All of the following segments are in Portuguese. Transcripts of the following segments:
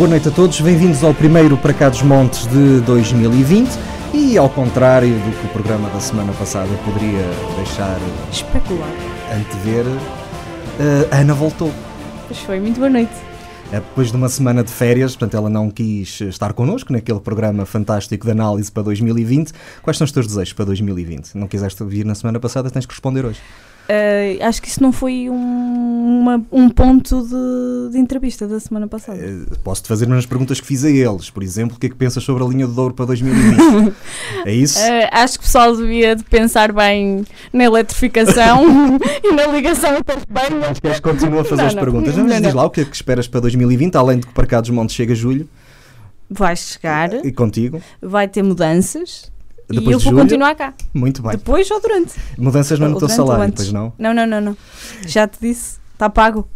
boa noite a todos. Bem-vindos ao primeiro Para Cá dos Montes de 2020. E ao contrário do que o programa da semana passada poderia deixar Especular. antever, eh, a Ana voltou. Pois foi, muito boa noite. É depois de uma semana de férias, portanto ela não quis estar connosco naquele programa fantástico de análise para 2020. Quais são os teus desejos para 2020? Não quiseste vir na semana passada, tens que responder hoje. Uh, acho que isso não foi um, uma- um ponto de, de entrevista da semana passada. Eh, Posso-te fazer umas perguntas que fiz a eles. Por exemplo, o que é que pensas sobre a linha de ouro para 2020? é isso? Uh, acho que o pessoal devia de pensar bem na eletrificação e na ligação as Espanha. Acho que continua a fazer Não, as não. perguntas. Não, Mas diz lá o que é que esperas para 2020, além de que para cá dos Montes chega julho Vai chegar, e contigo. vai ter mudanças e Depois eu de vou julho, continuar cá. Muito bem. Depois ou durante? Mudanças não no teu salário, antes. pois não? Não, não, não, não. Já te disse, está pago.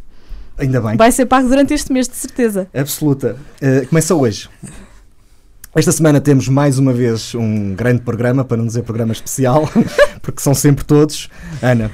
Ainda bem. Vai ser pago durante este mês, de certeza. Absoluta. Uh, começa hoje. Esta semana temos mais uma vez um grande programa, para não dizer programa especial, porque são sempre todos. Ana,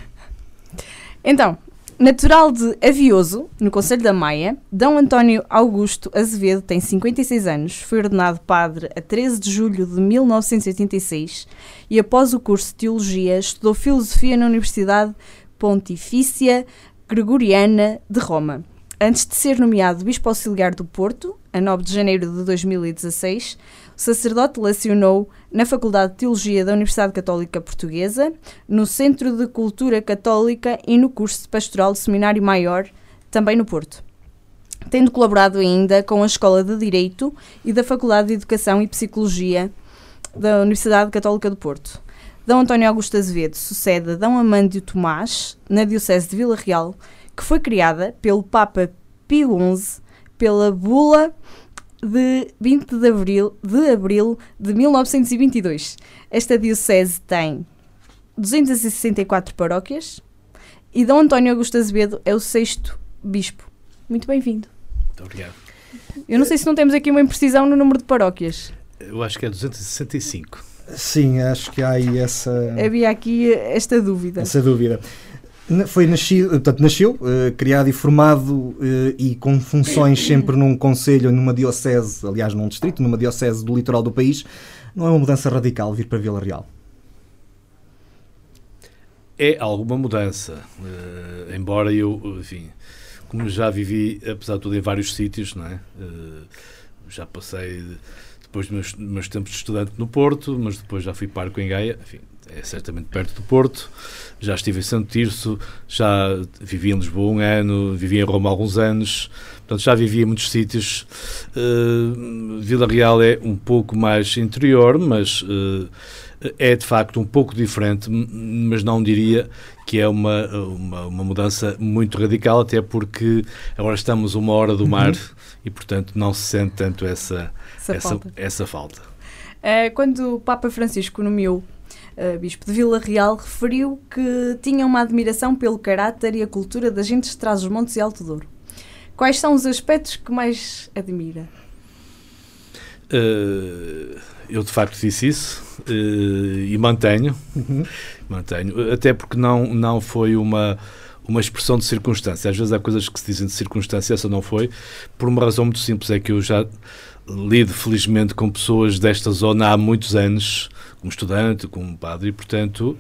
Então, natural de Avioso, no Conselho da Maia, D. António Augusto Azevedo tem 56 anos, foi ordenado padre a 13 de julho de 1986 e, após o curso de Teologia, estudou Filosofia na Universidade Pontifícia Gregoriana de Roma. Antes de ser nomeado Bispo Auxiliar do Porto, a 9 de janeiro de 2016, sacerdote lecionou na Faculdade de Teologia da Universidade Católica Portuguesa, no Centro de Cultura Católica e no curso de Pastoral do Seminário Maior, também no Porto. Tendo colaborado ainda com a Escola de Direito e da Faculdade de Educação e Psicologia da Universidade Católica do Porto. D. António Augusto Azevedo sucede a D. Amândio Tomás na Diocese de Vila Real, que foi criada pelo Papa Pio XI pela bula de 20 de abril de, abril de 1922. Esta diocese tem 264 paróquias e Dom António Augusto Azevedo é o sexto bispo. Muito bem-vindo. Muito obrigado. Eu não sei se não temos aqui uma imprecisão no número de paróquias. Eu acho que é 265. sim, acho que há aí essa, Havia aqui esta dúvida. essa dúvida. Foi nascido, portanto, nasceu, eh, criado e formado eh, e com funções sempre num conselho, numa diocese, aliás, num distrito, numa diocese do litoral do país. Não é uma mudança radical vir para Vila Real? É alguma mudança, eh, embora eu, enfim, como já vivi, apesar de tudo, em vários sítios, não é? Já passei, depois dos meus, meus tempos de estudante no Porto, mas depois já fui parco em Gaia, enfim, é certamente perto do Porto. Já estive em Santo Tirso, já vivi em Lisboa um ano, vivi em Roma há alguns anos, portanto já vivi em muitos sítios. Eh, Vila Real é um pouco mais interior, mas eh, é de facto um pouco diferente, mas não diria que é uma, uma, uma mudança muito radical, até porque agora estamos uma hora do mar e, portanto, não se sente tanto essa, Essa essa, falta. essa falta. Eh, quando o Papa Francisco nomeou Bispo de Vila Real, referiu que tinha uma admiração pelo caráter e a cultura das gentes de Trás-os-Montes e Alto Douro. Quais são os aspectos que mais admira? Eh, eu, de facto, disse isso eh, e mantenho. Mantenho, até porque não, não foi uma, uma expressão de circunstância. Às vezes há coisas que se dizem de circunstância, essa não foi, por uma razão muito simples, é que eu já lido felizmente com pessoas desta zona há muitos anos, como estudante, como padre, e portanto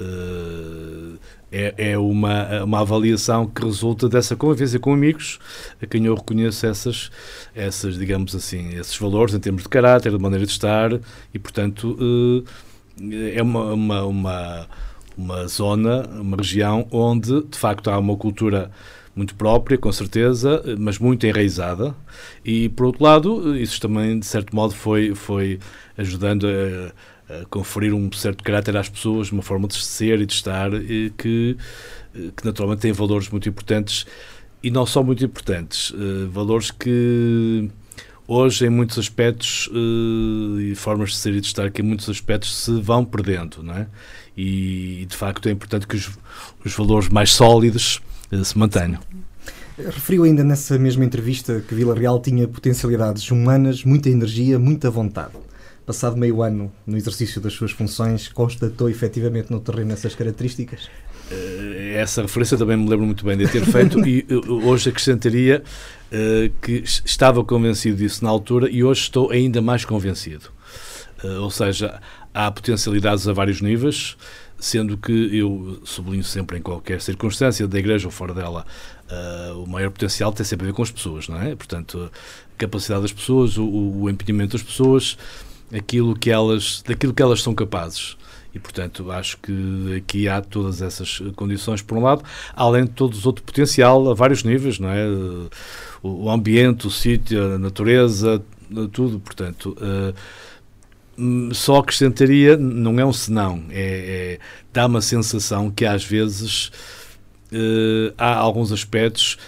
eh, é, é uma, uma avaliação que resulta dessa convivência com amigos, a quem eu reconheço essas, essas, digamos assim, esses valores em termos de caráter, de maneira de estar, e portanto eh, é uma, uma, uma, uma zona, uma região onde de facto há uma cultura muito própria, com certeza, mas muito enraizada. E por outro lado, isso também de certo modo foi, foi ajudando a, conferir um certo caráter às pessoas, uma forma de ser e de estar e que, que naturalmente tem valores muito importantes e não só muito importantes, eh, valores que hoje em muitos aspectos eh, e formas de ser e de estar que em muitos aspectos se vão perdendo, não é? E de facto é importante que os, os valores mais sólidos eh, se mantenham. Referiu ainda nessa mesma entrevista que Vila Real tinha potencialidades humanas, muita energia, muita vontade. Passado meio ano no exercício das suas funções, constatou efetivamente no terreno essas características? Uh, essa referência também me lembro muito bem de ter feito e uh, hoje acrescentaria que estava convencido disso na altura e hoje estou ainda mais convencido. ou seja, há potencialidades a vários níveis, sendo que eu sublinho sempre em qualquer circunstância, da igreja ou fora dela, o maior potencial tem sempre a ver com as pessoas, não é? Portanto, a capacidade das pessoas, o empenhamento das pessoas, aquilo que elas, daquilo que elas são capazes. E, portanto, acho que aqui há todas essas condições, por um lado, além de todos outro potencial a vários níveis, não é? O ambiente, o sítio, a natureza, tudo, portanto. Uh, só acrescentaria, não é um senão, é, é dá uma sensação que às vezes uh, há alguns aspectos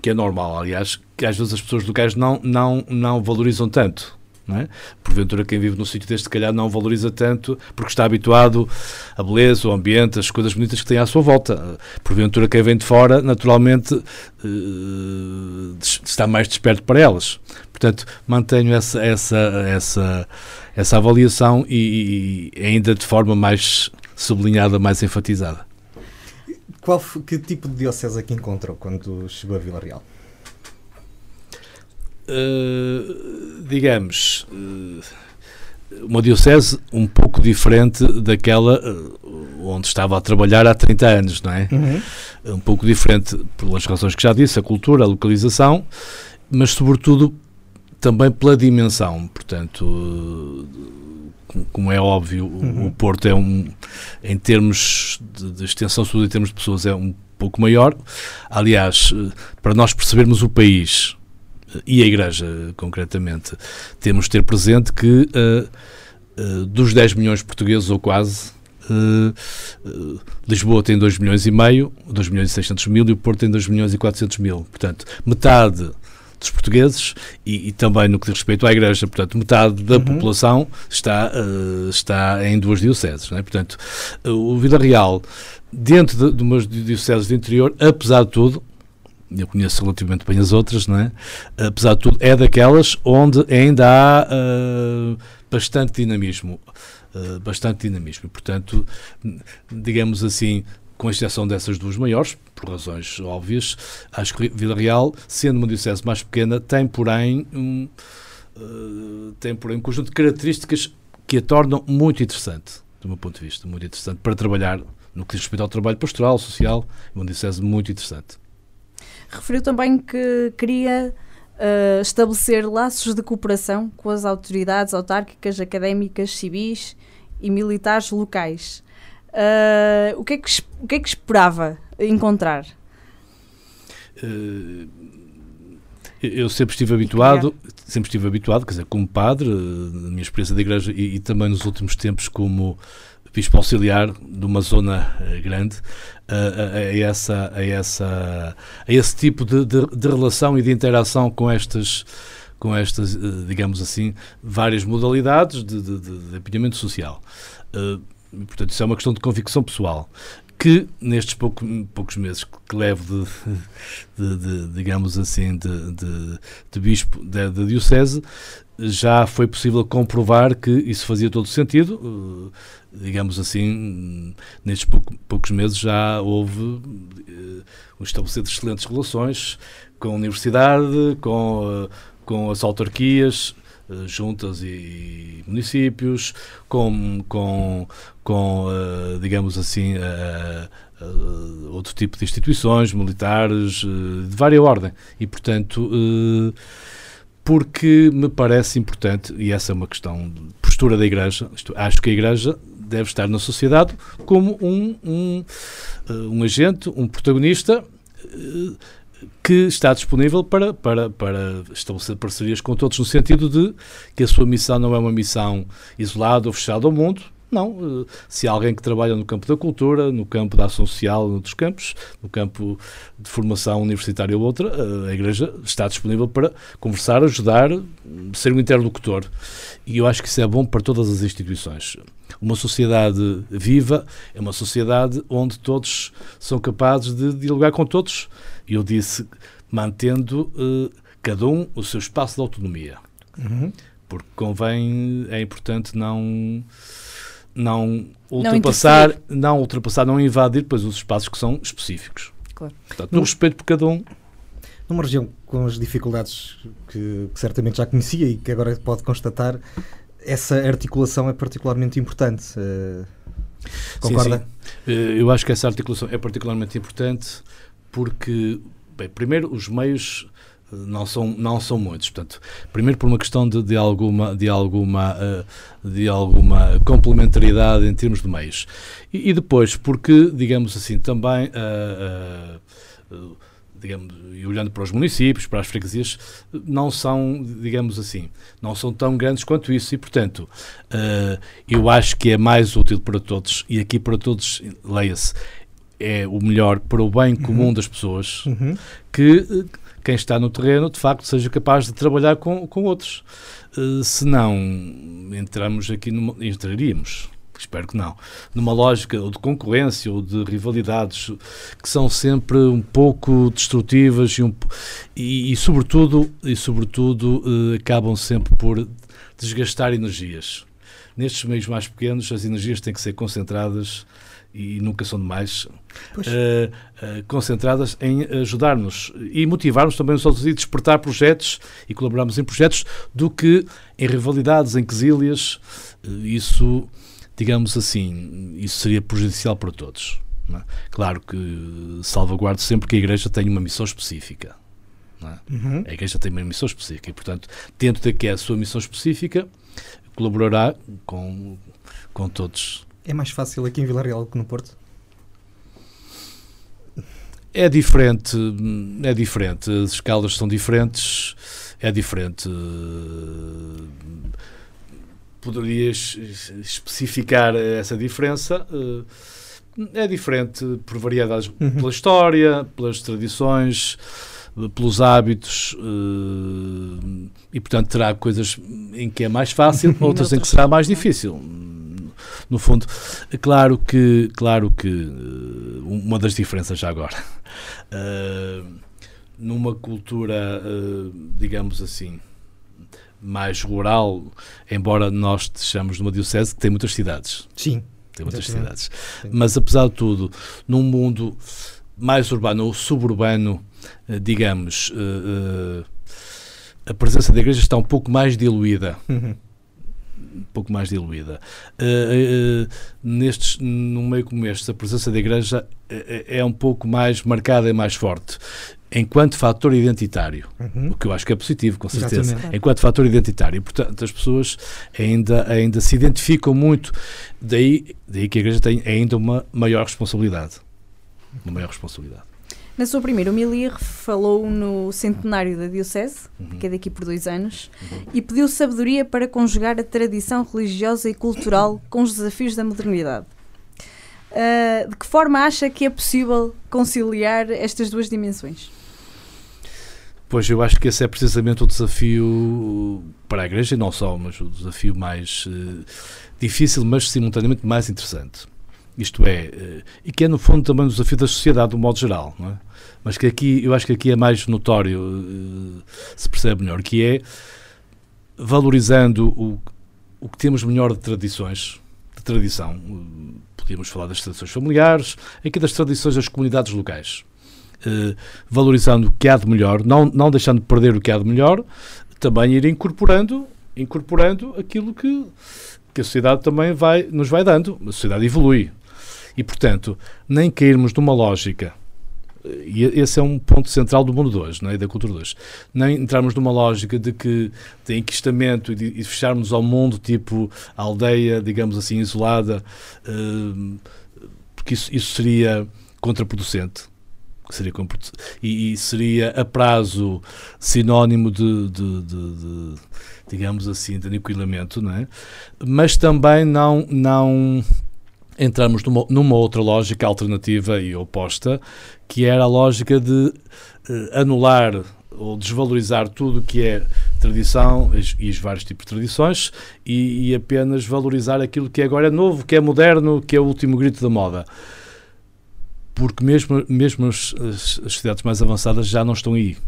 que é normal, aliás, que às vezes as pessoas locais não, não, não valorizam tanto. É? Porventura, quem vive num sítio deste, se calhar, não valoriza tanto porque está habituado à beleza, ao ambiente, às coisas bonitas que tem à sua volta. Porventura, quem vem de fora, naturalmente, uh, está mais desperto para elas. Portanto, mantenho essa, essa, essa, essa avaliação e, e ainda de forma mais sublinhada, mais enfatizada. Qual, que tipo de diocese é que encontrou quando chegou a Vila Real? Uh, digamos, uh, uma diocese um pouco diferente daquela uh, onde estava a trabalhar há 30 anos, não é? Uhum. Um pouco diferente pelas razões que já disse, a cultura, a localização, mas sobretudo também pela dimensão. Portanto, como é óbvio, uhum. o Porto é um, em termos de, de extensão, sobretudo em termos de pessoas, é um pouco maior. Aliás, para nós percebermos o país e a Igreja, concretamente, temos de ter presente que uh, uh, dos 10 milhões de portugueses, ou quase, uh, Lisboa tem 2 milhões e meio, 2 milhões e 600 mil, e o Porto tem 2 milhões e 400 mil. Portanto, metade dos portugueses e, e, também no que diz respeito à Igreja, portanto, metade da uhum. população está, uh, está em duas dioceses. É? Portanto, uh, o Vila Real, dentro de, de umas dioceses de interior, apesar de tudo, eu conheço relativamente bem as outras, não é? apesar de tudo, é daquelas onde ainda há uh, bastante dinamismo. Uh, bastante dinamismo. Portanto, digamos assim, com exceção dessas duas maiores, por razões óbvias, acho que Vila Real, sendo uma diocese mais pequena, tem porém um, uh, tem porém um conjunto de características que a tornam muito interessante, do meu ponto de vista, muito interessante para trabalhar no que diz respeito ao trabalho pastoral, social, uma diocese muito interessante. Referiu também que queria uh, estabelecer laços de cooperação com as autoridades autárquicas, académicas, civis e militares locais. Uh, o, que é que, o que é que esperava encontrar? Uh, eu sempre estive habituado, sempre estive habituado, quer dizer, como padre, na minha experiência da igreja e, e também nos últimos tempos como bispo auxiliar de uma zona uh, grande a, a, a, essa, a, essa, a esse tipo de, de, de, relação e de interação com estas, com estas digamos assim, várias modalidades de, de, de social. Uh, portanto, isso é uma questão de convicção pessoal que nestes pouco, poucos meses que levo de, de, de digamos assim, de, de, de bispo da diocese, já foi possível comprovar que isso fazia todo sentido. Eh, digamos assim, nestes poucos meses já houve um estabelecer de excelentes relações com a universidade, com, uh, com as autarquias, uh, juntas e municípios, com, com, com digamos assim, outro tipo de instituições militares de várias ordem. E, portanto, porque me parece importante, e essa é uma questão de postura da Igreja, acho que a Igreja deve estar na sociedade como um, um, eh, um agente, um protagonista eh, que está disponível para, para, para estabelecer parcerias com todos, no sentido de que a sua missão não é uma missão isolada ou fechada ao mundo, não, eh, se há alguém que trabalha no campo da cultura, no campo da ação social, noutros campos, no campo de formação universitária ou outra, eh, a Igreja está disponível para conversar, ajudar, ser um interlocutor. E eu acho que isso é bom para todas as instituições. Uma sociedade viva é uma sociedade onde todos são capazes de dialogar com todos. E eu disse, mantendo uh, cada um o seu espaço de autonomia. Uhum. Porque convém, é importante não não ultrapassar, não, não, ultrapassar, não invadir depois os espaços que são específicos. Claro. Portanto, no respeito por cada um. Numa região com as dificuldades que, que certamente já conhecia e que agora pode constatar, essa articulação é particularmente importante. Uh, concorda? Sim, sim. Uh, eu acho que essa articulação é particularmente importante porque, bem, primeiro, os meios eh, não são não são muitos portanto primeiro por uma questão de, de alguma de alguma de alguma complementaridade em termos de meios e, e depois porque digamos assim também uh, uh, digamos, e olhando para os municípios, para as freguesias, não são, digamos assim, não são tão grandes quanto isso e, portanto, uh, eu acho que é mais útil para todos, e aqui para todos, leia-se, é o melhor para o bem comum uhum. das pessoas, uhum. que quem está no terreno, de facto, seja capaz de trabalhar com, com outros. Uh, se não, entramos aqui, numa, entraríamos espero que não, numa lógica ou de concorrência ou de rivalidades que são sempre um pouco destrutivas e, um, e, e sobretudo, e sobretudo uh, acabam sempre por desgastar energias. Nestes meios mais pequenos, as energias têm que ser concentradas e nunca são demais, uh, uh, concentradas em ajudar-nos e motivar-nos também os outros e despertar projetos e colaborarmos em projetos do que em rivalidades, em quesílias. Uh, isso digamos assim, isso seria prejudicial para todos. É? Claro que salvaguardo sempre que a Igreja tem uma missão específica. É? Uhum. A Igreja tem uma missão específica e, portanto, dentro da que é a sua missão específica, colaborará com, com todos. É mais fácil aqui em Vila Real que no Porto? É diferente, é diferente. As escalas são diferentes, é diferente poderias especificar essa diferença? Eh, é diferente por variedades uhum. pela história, pelas tradições, pelos hábitos eh, e, portanto, terá coisas em que é mais fácil, outras em que será mais difícil. No fundo, é claro que, claro que eh, uma das diferenças já agora, numa cultura, digamos assim, mais rural, embora nós estejamos numa diocese que tem muitas cidades. Sim. Tem muitas exatamente. cidades. Sim. Mas, apesar de tudo, num mundo mais urbano ou suburbano, eh, digamos, uh, uh, a presença da igreja está um pouco mais diluída. Uhum. Um pouco mais diluída. Uh, nestes, num meio como este, a presença da igreja é, é um pouco mais marcada e mais forte enquanto fator identitário, uhum. o que eu acho que é positivo, com certeza, Exatamente. enquanto fator identitário. Portanto, as pessoas ainda, ainda se identificam muito, daí, daí que a Igreja tem ainda uma maior responsabilidade. Uma maior responsabilidade. Na sua primeira homilia falou no centenário da Diocese, uhum. que é daqui por dois anos, uhum. e pediu sabedoria para conjugar a tradição religiosa e cultural com os desafios da modernidade. Uh, de que forma acha que é possível conciliar estas duas dimensões? Pois eu acho que esse é precisamente o desafio para a Igreja, e não só, mas o desafio mais uh, difícil, mas simultaneamente mais interessante. Isto é, uh, e que é no fundo também o desafio da sociedade, do modo geral, não é? Mas que aqui, eu acho que aqui é mais notório, uh, se percebe melhor, que é valorizando o, o que temos melhor de tradições, de tradição. Podíamos falar das tradições familiares, aqui das tradições das comunidades locais eh, valorizando o que há de melhor, não, não deixando de perder o que há de melhor, também ir incorporando, incorporando aquilo que, que a sociedade também vai, nos vai dando. A sociedade evolui. E, portanto, nem cairmos numa lógica eh, e esse é um ponto central do mundo de hoje, não é? da cultura de hoje. Nem entrarmos numa lógica de que de enquistamento e de, e fecharmos ao mundo, tipo aldeia, digamos assim, isolada, uh, porque isso, isso seria contraproducente seria e, e, seria a prazo sinónimo de, de, de, de, digamos assim, de aniquilamento, não é? Mas também não, não entramos numa, numa outra lógica alternativa e oposta, que era a lógica de uh, anular ou desvalorizar tudo o que é tradição e os vários tipos de tradições e, e apenas valorizar aquilo que agora é novo, que é moderno, que é o último grito da moda porque mesmo, mesmo as, as, sociedades mais avançadas já não estão aí.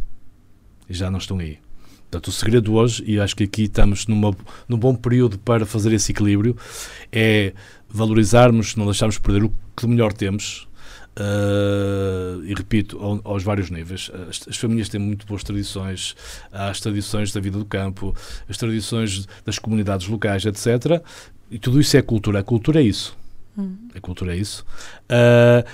Já não estão aí. Portanto, o segredo hoje, e acho que aqui estamos numa, num bom período para fazer esse equilíbrio, é valorizarmos, não deixarmos perder o que melhor temos, Uh, e repito, ao, aos vários níveis. As, as, famílias têm muito boas tradições, há as tradições da vida do campo, as tradições das comunidades locais, etc. E tudo isso é cultura. A cultura é isso. Uhum. A cultura é isso. Uh,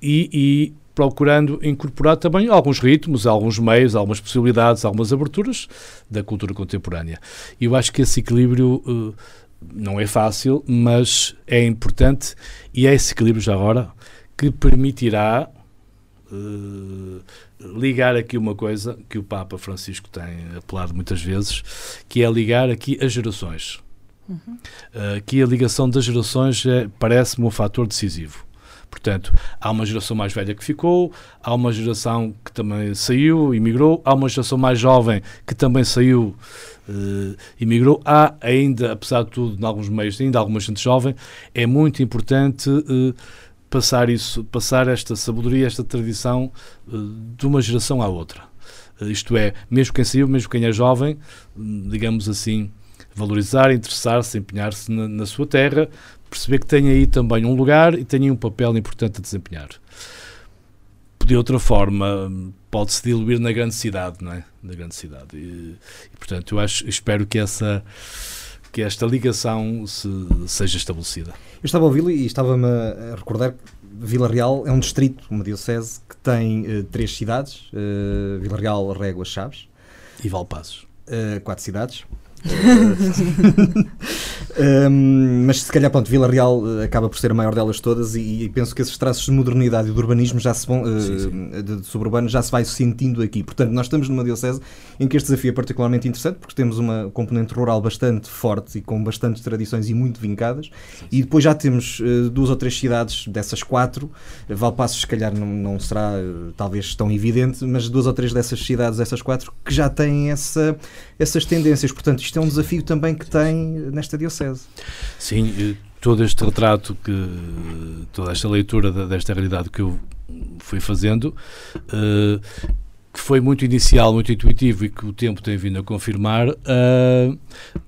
e, e, procurando incorporar também alguns ritmos, alguns meios, algumas possibilidades, algumas aberturas da cultura contemporânea. E eu acho que esse equilíbrio uh, não é fácil, mas é importante e é esse equilíbrio já agora que permitirá uh, ligar aqui uma coisa que o Papa Francisco tem apelado muitas vezes, que é ligar aqui as gerações. Uhum. Uh, aqui a ligação das gerações é, parece-me um fator decisivo. Portanto, há uma geração mais velha que ficou, há uma geração que também saiu, emigrou, há uma geração mais jovem que também saiu, uh, emigrou. Há ainda, apesar de tudo, em alguns meios, ainda alguma gente jovem. É muito importante uh, passar isso, passar esta sabedoria, esta tradição uh, de uma geração à outra. Uh, isto é, mesmo quem saiu, mesmo quem é jovem, digamos assim, valorizar, interessar-se, empenhar-se na, na, sua terra, perceber que tem aí também um lugar e tem aí um papel importante a desempenhar. De outra forma, pode-se diluir na grande cidade, não é? Na grande cidade. E, e portanto, eu acho, espero que essa que esta ligação se, seja estabelecida. Eu estava a ouvi-lo e estava-me a recordar que Vila Real é um distrito, uma diocese, que tem uh, três cidades, uh, Vila Real, Réguas, Chaves. E Valpassos. Uh, quatro cidades. um, mas se calhar, pronto, Vila Real eh, acaba por ser a maior delas todas e, e penso que esses traços de modernidade e de urbanismo já se vão, uh, sim, sim. De, de suburbano já se vai sentindo aqui. Portanto, nós estamos numa diocese em que este desafio é particularmente interessante porque temos uma componente rural bastante forte e com bastantes tradições e muito vincadas sim, e depois já temos uh, duas ou três cidades dessas quatro, Valpassos se calhar não, não será uh, talvez tão evidente, mas duas ou três dessas cidades, dessas quatro, que já têm essa, essas tendências. Portanto, isto é um desafio também que tem nesta Diocese. Sim, todo este retrato, que toda esta leitura desta realidade que eu fui fazendo, uh, que foi muito inicial, muito intuitivo e que o tempo tem vindo a confirmar, uh,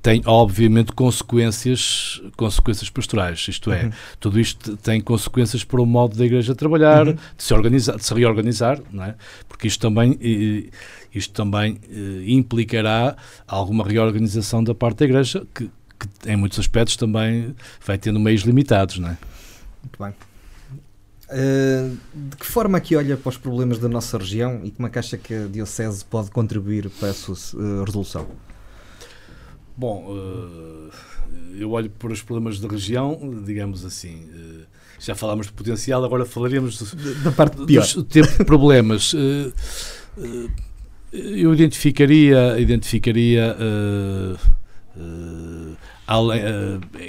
tem obviamente consequências, consequências pastorais. Isto é, uhum. tudo isto tem consequências para o modo da Igreja trabalhar, uhum. de, se organizar, de se reorganizar, não é? porque isto também, isto também uh, implicará alguma reorganização da parte da Igreja, que, que em muitos aspectos também vai tendo meios limitados. Não é? Muito bem. Uh, de que forma é que olha para os problemas da nossa região e como é que acha que a Diocese pode contribuir para a sua uh, resolução? Bom, uh, eu olho para os problemas da região, digamos assim. já falámos de potencial, agora falaremos da parte pior. dos de problemas. Eu identificaria, identificaria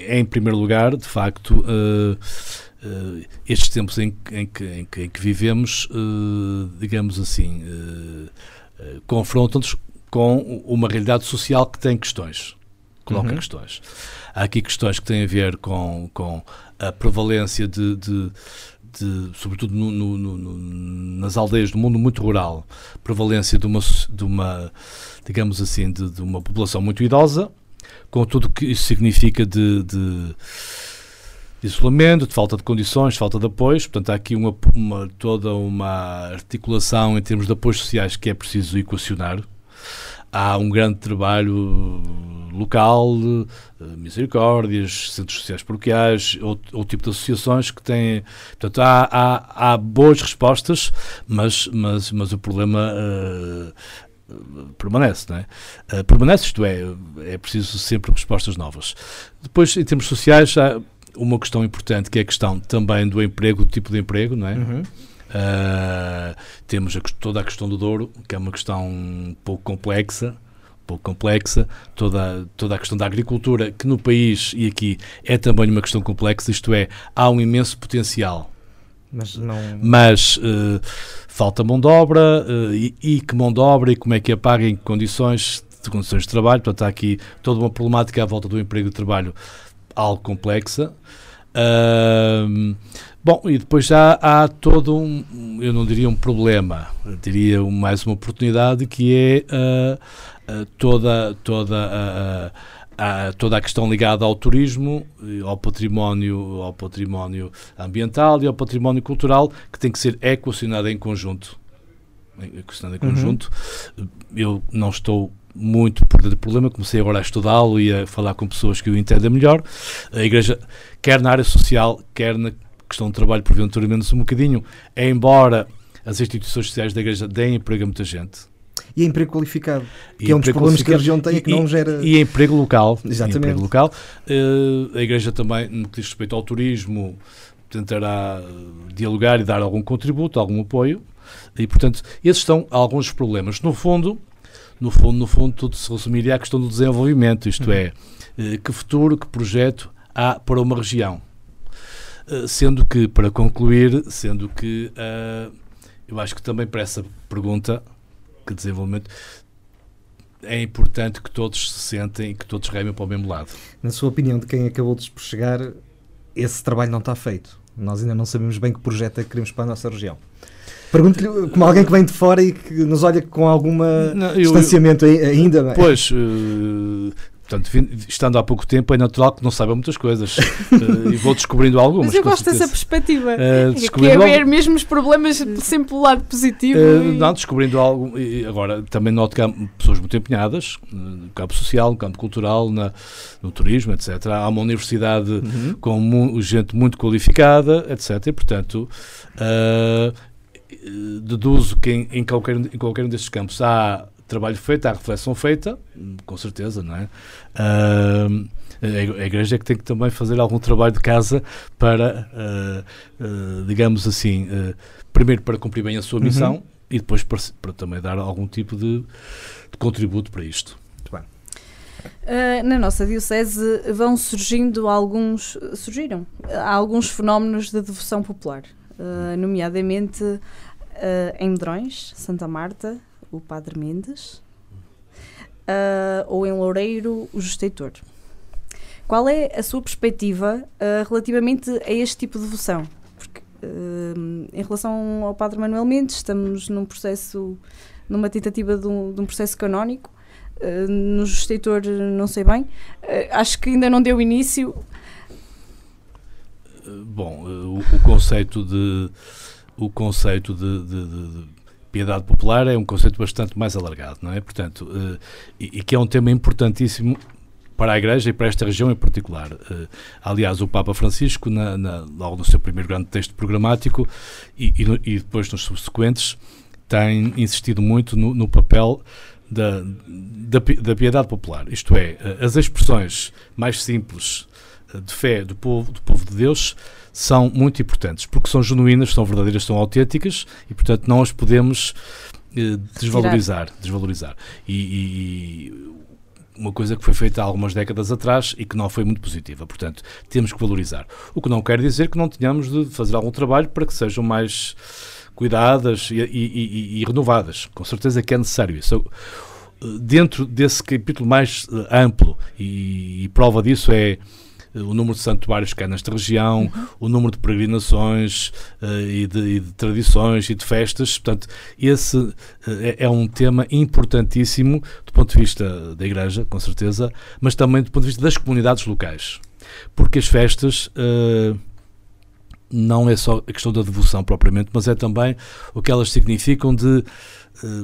em primeiro lugar, de facto, uh, estes tempos em, em, que, em, que, em que, vivemos, uh, digamos assim, uh, confrontam-nos com uma realidade social que tem questões, coloca uhum. questões. Há aqui questões que têm a ver com, com a prevalência de, de de, sobretudo no, no, no, nas aldeias do mundo muito rural, prevalência de uma, de uma digamos assim, de, de, uma população muito idosa, com tudo o que isso significa de, de isolamento, de falta de condições, de falta de apoios. Portanto, há aqui uma, uma, toda uma articulação em termos de apoios sociais que é preciso equacionar. Há um grande trabalho local, misericórdias, centros sociais paroquiais, ou tipo de associações que têm. Portanto, há, há, há boas respostas, mas, mas, mas o problema. Uh, permanece, não é? Uh, permanece, isto é, é preciso sempre respostas novas. Depois, em termos sociais, há, uma questão importante que é a questão também do emprego, do tipo de emprego, não é? Uhum. Uh, temos a, toda a questão do Douro, que é uma questão um pouco complexa, pouco complexa, toda, toda a questão da agricultura, que no país e aqui é também uma questão complexa, isto é, há um imenso potencial. Mas, não... Mas uh, falta mão de obra, uh, e, e, que mão de obra, e como é que a paga, em condições de condições de trabalho, portanto há aqui toda uma problemática à volta do emprego e trabalho algo complexa. Uh, bom, e depois já há todo um, eu não diria um problema, diria mais uma oportunidade que é uh, uh, toda, toda a, toda a questão ligada ao turismo, ao património, ao património ambiental e ao património cultural que tem que ser equacionado em conjunto. Equacionado em uhum. conjunto. Uhum. Eu não estou muito por dentro do problema, comecei agora a estudá-lo e a falar com pessoas que o entendem melhor. A Igreja, quer na área social, quer na questão de trabalho, porventura menos um bocadinho, embora as instituições sociais da Igreja deem emprego a muita gente. E emprego qualificado, e que é um dos problemas que a região tem, é que e, não gera... E emprego local. Exatamente. Emprego local. Uh, a Igreja também, no que diz respeito ao turismo, tentará dialogar e dar algum contributo, algum apoio. E, portanto, esses são alguns problemas. No fundo, no fundo, no fundo, tudo se resumiria à questão do desenvolvimento, isto uhum. é, eh, que futuro, que projeto há para uma região. Eh, sendo que, para concluir, sendo que uh, eu acho que também para essa pergunta, que desenvolvimento, é importante que todos se sentem e que todos remem para o mesmo lado. Na sua opinião, de quem acabou de por chegar, esse trabalho não está feito. Nós ainda não sabemos bem que projeto é que queremos para a nossa região. Pergunto-lhe como alguém que vem de fora e que nos olha com eu, distanciamento eu, ainda. Não é? Pois, uh, portanto, estando há pouco tempo, é natural que não saiba muitas coisas uh, e vou descobrindo algumas. Mas eu gosto dessa perspectiva. Uh, que é ver algo... mesmo os problemas sempre pelo lado positivo. Uh, e... Não, descobrindo algo. E agora, também noto que há pessoas muito empenhadas no campo social, no campo cultural, na, no turismo, etc. Há uma universidade uhum. com mu gente muito qualificada, etc. E, portanto, deduzo que em, em, qualquer, em qualquer um destes campos há trabalho feito, há reflexão feita, com certeza, não é? Uh, a igreja é que tem que também fazer algum trabalho de casa para, uh, uh, digamos assim, uh, primeiro para cumprir bem a sua missão uhum. e depois para, para, também dar algum tipo de, de contributo para isto. na nossa diocese vão surgindo alguns, surgiram alguns fenómenos de devoção popular, nomeadamente uh, em Medrões, Santa Marta, o Padre Mendes, uh, ou em Loureiro, o Justeitor. Qual é a sua perspectiva uh, relativamente a este tipo de devoção? Porque, em relação ao Padre Manuel Mendes, estamos num processo, numa tentativa de um, de um processo canónico. no Justeitor, não sei bem. acho que ainda não deu início. Bom, o, o conceito de o conceito de, de, de, piedade popular é um conceito bastante mais alargado, não é? Portanto, uh, e, e, que é um tema importantíssimo para a Igreja e para esta região em particular. Uh, aliás, o Papa Francisco, na, na, logo no seu primeiro grande texto programático e, e, e depois nos subsequentes, tem insistido muito no, no papel da, da, da, piedade popular, isto é, eh, as expressões mais simples de fé do povo, do povo de Deus são muito importantes, porque são genuínas, são verdadeiras, são autênticas e, portanto, não as podemos eh, desvalorizar. desvalorizar. E, e, uma coisa que foi feita há algumas décadas atrás e que não foi muito positiva. Portanto, temos que valorizar. O que não quer dizer que não tenhamos de fazer algum trabalho para que sejam mais cuidadas e, e, e renovadas. Com certeza que é necessário isso. Dentro desse capítulo mais eh, amplo, e, prova disso é o número de santuários que há nesta região, uhum. o número de peregrinações uh, e, de, e, de, tradições e de festas. Portanto, esse uh, é, é, um tema importantíssimo do ponto de vista da Igreja, com certeza, mas também do ponto de vista das comunidades locais. Porque as festas. Uh, não é só a questão da devoção propriamente, mas é também o que elas significam de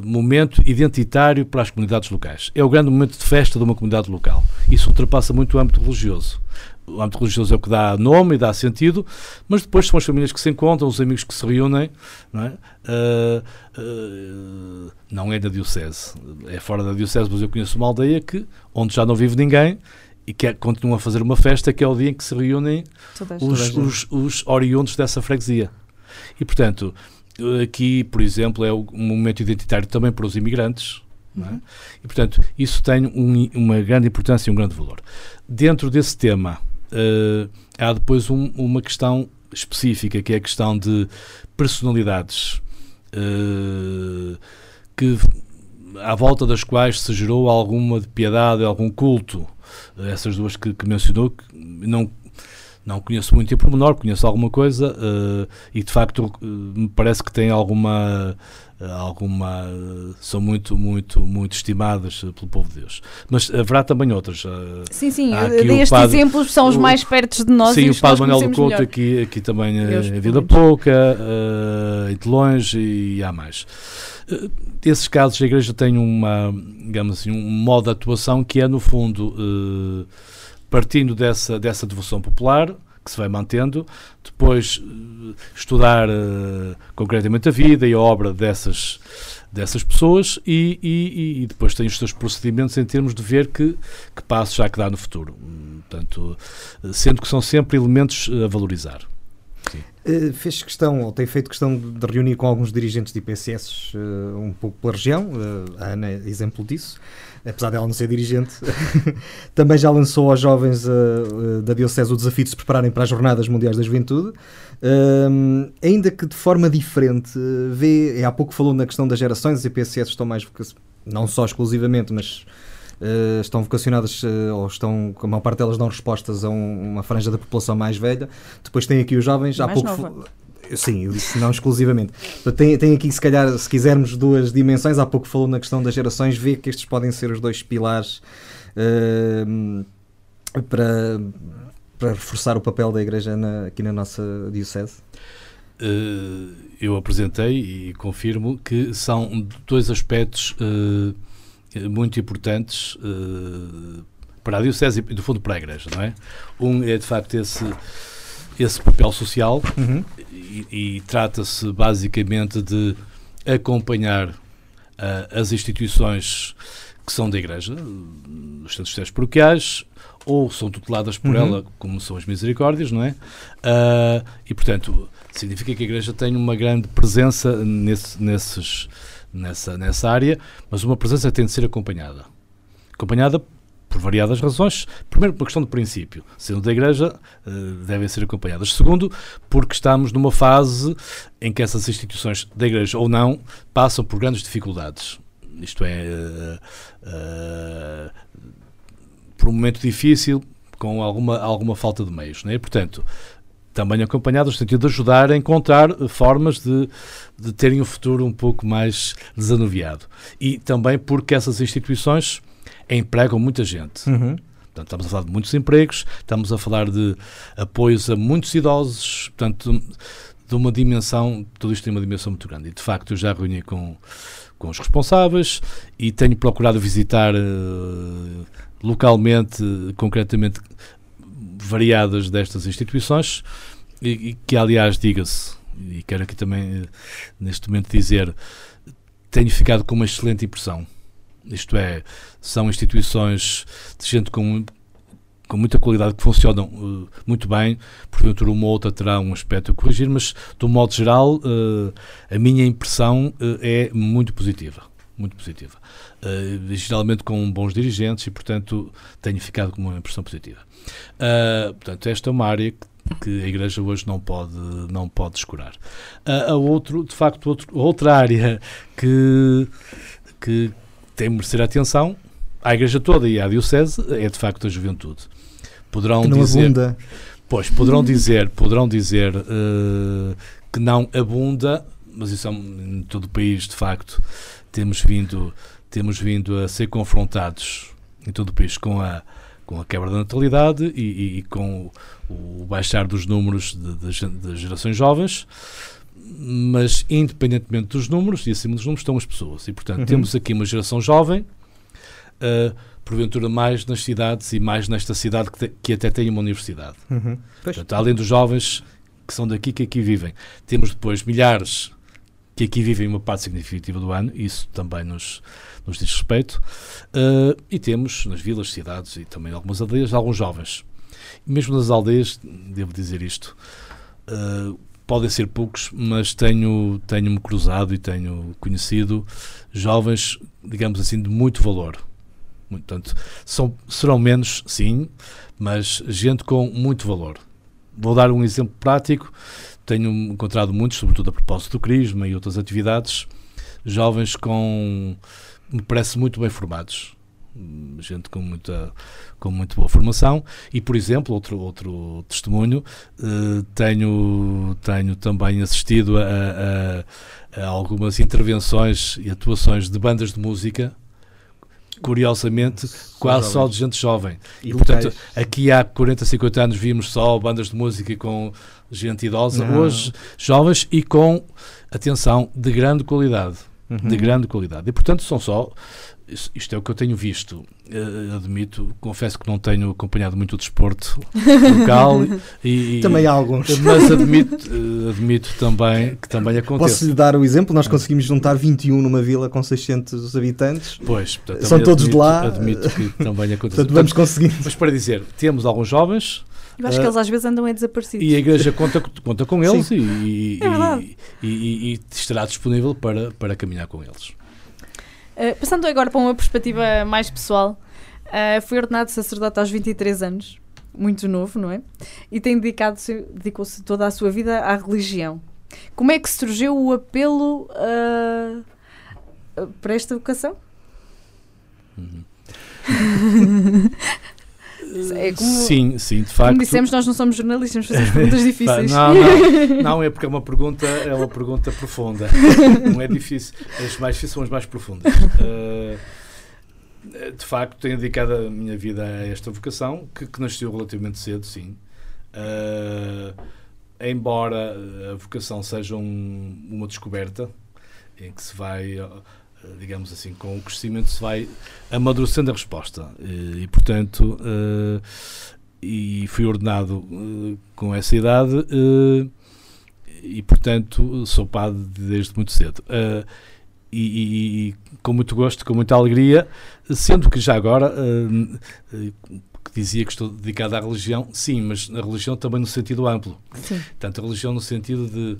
momento identitário para as comunidades locais. É o grande momento de festa de uma comunidade local. Isso ultrapassa muito o âmbito religioso o âmbito religioso é o que dá nome e dá sentido, mas depois são as famílias que se encontram, os amigos que se reúnem, não é? Uh, uh, não é da Diocese, é fora da Diocese, mas eu conheço uma aldeia que, onde já não vive ninguém e que é, continua a fazer uma festa, que é o dia em que se reúnem os, os, os oriundos dessa freguesia. E, portanto, aqui, por exemplo, é um momento identitário também para os imigrantes, é? Uhum. E, portanto, isso tem um, uma grande importância e um grande valor. Dentro desse tema, uh, há depois um, uma questão específica, que é a questão de personalidades uh, que à volta das quais se gerou alguma piedade, algum culto. Essas duas que, que mencionou, que não não conheço muito em pormenor, conheço alguma coisa uh, e de facto uh, me parece que tem alguma alguma são muito muito muito estimadas pelo povo de Deus. Mas haverá também outras sim sim destes padre, exemplos são os mais perto de nós sim o padre Manuel do Couto aqui aqui também é vida pouca uh, e de longe e há mais. Uh, esses casos a igreja tem uma digamos assim um modo de atuação que é no fundo uh, partindo dessa dessa devoção popular que se vai mantendo, depois eh, estudar uh, concretamente a vida e a obra dessas, dessas pessoas e, e, e, depois tem os seus procedimentos em termos de ver que, que passos já que dá no futuro. Portanto, eh, sendo que são sempre elementos a valorizar. Uh, fez questão, ou tem feito questão de reunir com alguns dirigentes de IPSS uh, um pouco pela região, uh, a Ana é exemplo disso apesar dela não ser dirigente, também já lançou aos jovens uh, da Diocese o desafio de se prepararem para as Jornadas Mundiais da Juventude, uh, ainda que de forma diferente. Vê, há pouco falou na questão das gerações, as EPSS estão mais, não só exclusivamente, mas Uh, estão vocacionadas uh, ou estão, a maior parte delas dão respostas a um, uma franja da população mais velha. Depois tem aqui os jovens, há pouco, nova. Sim, não exclusivamente. Tem, tem aqui, se calhar, se quisermos duas dimensões, há pouco falou na questão das gerações, vê que estes podem ser os dois pilares uh, para, para reforçar o papel da Igreja na, aqui na nossa Diocese? Uh, eu apresentei e confirmo que são dois aspectos uh, muito importantes para a Diocese e, do fundo, para a Igreja, não é? Um é, de facto, esse esse papel social uhum. e, e trata-se basicamente de acompanhar uh, as instituições que são da Igreja, os centros sociais paroquiais, ou são tuteladas por uhum. ela, como são as misericórdias, não é? Uh, e, portanto, significa que a Igreja tem uma grande presença nesse, nesses, nessa, nessa área, mas uma presença tem de ser acompanhada. Acompanhada por variadas razões. Primeiro, por uma questão de princípio. Sendo da Igreja, uh, devem ser acompanhadas. Segundo, porque estamos numa fase em que essas instituições da Igreja ou não passam por grandes dificuldades. Isto é, uh, uh, por um momento difícil, com alguma, alguma falta de meios. Não é? Portanto, também acompanhadas no sentido de ajudar a encontrar formas de, de terem um futuro um pouco mais desanuviado. E também porque essas instituições empregam muita gente. Uhum. Portanto, estamos a falar de muitos empregos, estamos a falar de apoios a muitos idosos, portanto, de uma dimensão, tudo isto tem uma dimensão muito grande. E, de facto, eu já reuni com, com os responsáveis e tenho procurado visitar uh, localmente, concretamente, variadas destas instituições e, e que, aliás, diga-se, e quero aqui também, uh, neste momento, dizer, tenho ficado com uma excelente impressão isto é, são instituições de gente com, com muita qualidade que funcionam uh, muito bem, porventura uma ou outra terá um aspecto a corrigir, mas um modo geral uh, a minha impressão uh, é muito positiva. Muito positiva. geralmente com bons dirigentes e, portanto, tenho ficado com uma impressão positiva. portanto, esta é uma área que que a Igreja hoje não pode, não pode descurar. Uh, a outro, de facto, outro, outra área que, que, tem merecer atenção à Igreja toda e à Diocese é de facto a juventude. Poderão que não dizer, abunda. Pois, poderão dizer, poderão dizer uh, que não abunda, mas isso é, em todo o país, de facto, temos vindo, temos vindo a ser confrontados em todo o país com a, com a quebra da natalidade e, e, e com o, o, baixar dos números das gerações jovens mas independentemente dos números, e acima dos números estão as pessoas. E, portanto, uhum. temos aqui uma geração jovem, uh, porventura mais nas cidades e mais nesta cidade que, te, que até tem uma universidade. Uhum. Portanto, além dos jovens que são daqui, que aqui vivem, temos depois milhares que aqui vivem uma parte significativa do ano, isso também nos, nos diz respeito, uh, e temos nas vilas, cidades e também algumas aldeias, alguns jovens. Mesmo nas aldeias, devo dizer isto, uh, podem ser poucos, mas tenho tenho-me cruzado e tenho conhecido jovens, digamos assim, de muito valor. Portanto, são, serão menos, sim, mas gente com muito valor. Vou dar um exemplo prático. Tenho encontrado muitos, sobretudo a propósito do Crisma e outras atividades, jovens com, me parece, muito bem formados. gente com muita, com muito boa formação. E, por exemplo, outro, outro testemunho, uh, tenho, tenho também assistido a, a, a, algumas intervenções e atuações de bandas de música. Curiosamente, quase só de gente jovem. E, portanto, aqui há 40, 50 anos vimos só bandas de música com gente idosa, Não. hoje jovens e com, atenção, de grande qualidade. Uhum. De grande qualidade. E, portanto, são só isto é o que eu tenho visto. Uh, admito, confesso que não tenho acompanhado muito o desporto local e, também há alguns. Mas admito, uh, admito também que também acontece. Posso lhe dar o exemplo? Nós conseguimos juntar 21 numa vila com 600 habitantes. Pois, portanto, são todos admito, de lá. Admito que também acontece. portanto, vamos conseguir. Mas para dizer, temos alguns jovens. Eu acho que eles às vezes andam é desaparecidos. E a igreja conta, conta com eles e, é e, e, e estará disponível para, para caminhar com eles. Uh, passando agora para uma perspectiva mais pessoal, uh, fui ordenado sacerdote aos 23 anos, muito novo, não é? E tem dedicado-se dedicou-se toda a sua vida à religião. Como é que surgiu o apelo uh, para esta vocação? Uhum. É como, sim, sim, de facto. Como dissemos, nós não somos jornalistas, fazemos perguntas difíceis. não, não, não, é porque é uma pergunta, é uma pergunta profunda. Não é difícil. As mais difíceis são as mais profundas. Uh, de facto, tenho dedicado a minha vida a esta vocação, que, que nasceu relativamente cedo, sim. Uh, embora a vocação seja um, uma descoberta, em que se vai digamos assim, com o crescimento se vai amadurecendo a resposta. E, e portanto, uh, e fui ordenado uh, com essa idade e, portanto, sou padre desde muito cedo. E, e, e, com muito gosto, com muita alegria, sendo que já agora dizia que estou dedicado à religião, sim, mas na religião também no sentido amplo. Sim. Tanto a religião no sentido de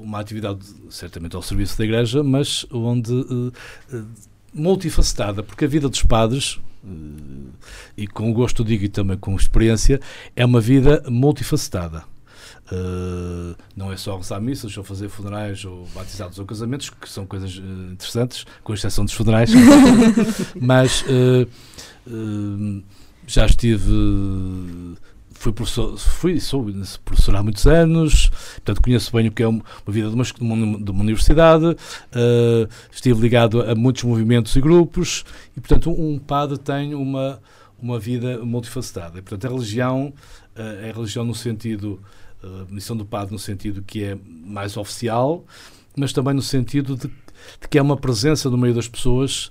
uma atividade certamente ao serviço da Igreja, mas onde uh, uh, multifacetada, porque a vida dos padres, uh, e com gosto digo e também com experiência, é uma vida multifacetada. Uh, não é só rezar missas, ou fazer funerais, ou batizados ou casamentos, que são coisas uh, interessantes, com exceção dos funerais, mas uh, já estive fui professor, fui, sou professor há muitos anos, portanto conheço bem o que é uma, vida de uma, de uma universidade, uh, estive ligado a muitos movimentos e grupos, e portanto um, padre tem uma, uma vida multifacetada. E, portanto a religião uh, é a religião no sentido, uh, a missão do padre no sentido que é mais oficial, mas também no sentido de, de que é uma presença no meio das pessoas,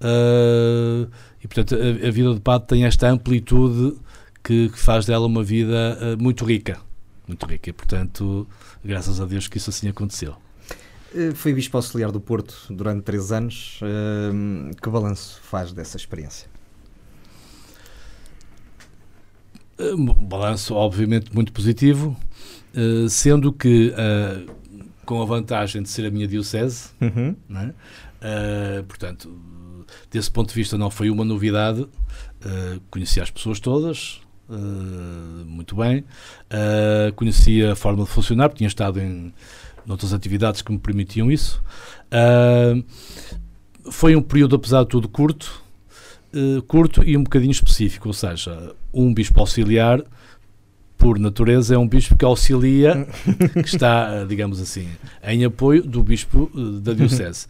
uh, e portanto a, a vida do padre tem esta amplitude que, que faz dela uma vida uh, muito rica. Muito rica. E, portanto, graças a Deus que isso assim aconteceu. Eh, foi Bispo Auxiliar do Porto durante três anos. Uh, que balanço faz dessa experiência? Um balanço, obviamente, muito positivo, uh, sendo que, uh, com a vantagem de ser a minha diocese, uhum. uh, portanto, desse ponto de vista, não foi uma novidade. conheci as pessoas todas, uh, muito bem. Uh, conhecia a forma de funcionar, tinha estado em outras atividades que me permitiam isso. Uh, foi um período, apesar de tudo, curto, curto e um bocadinho específico, ou seja, um bispo auxiliar por natureza, é um bispo que auxilia, que está, digamos assim, em apoio do bispo da Diocese.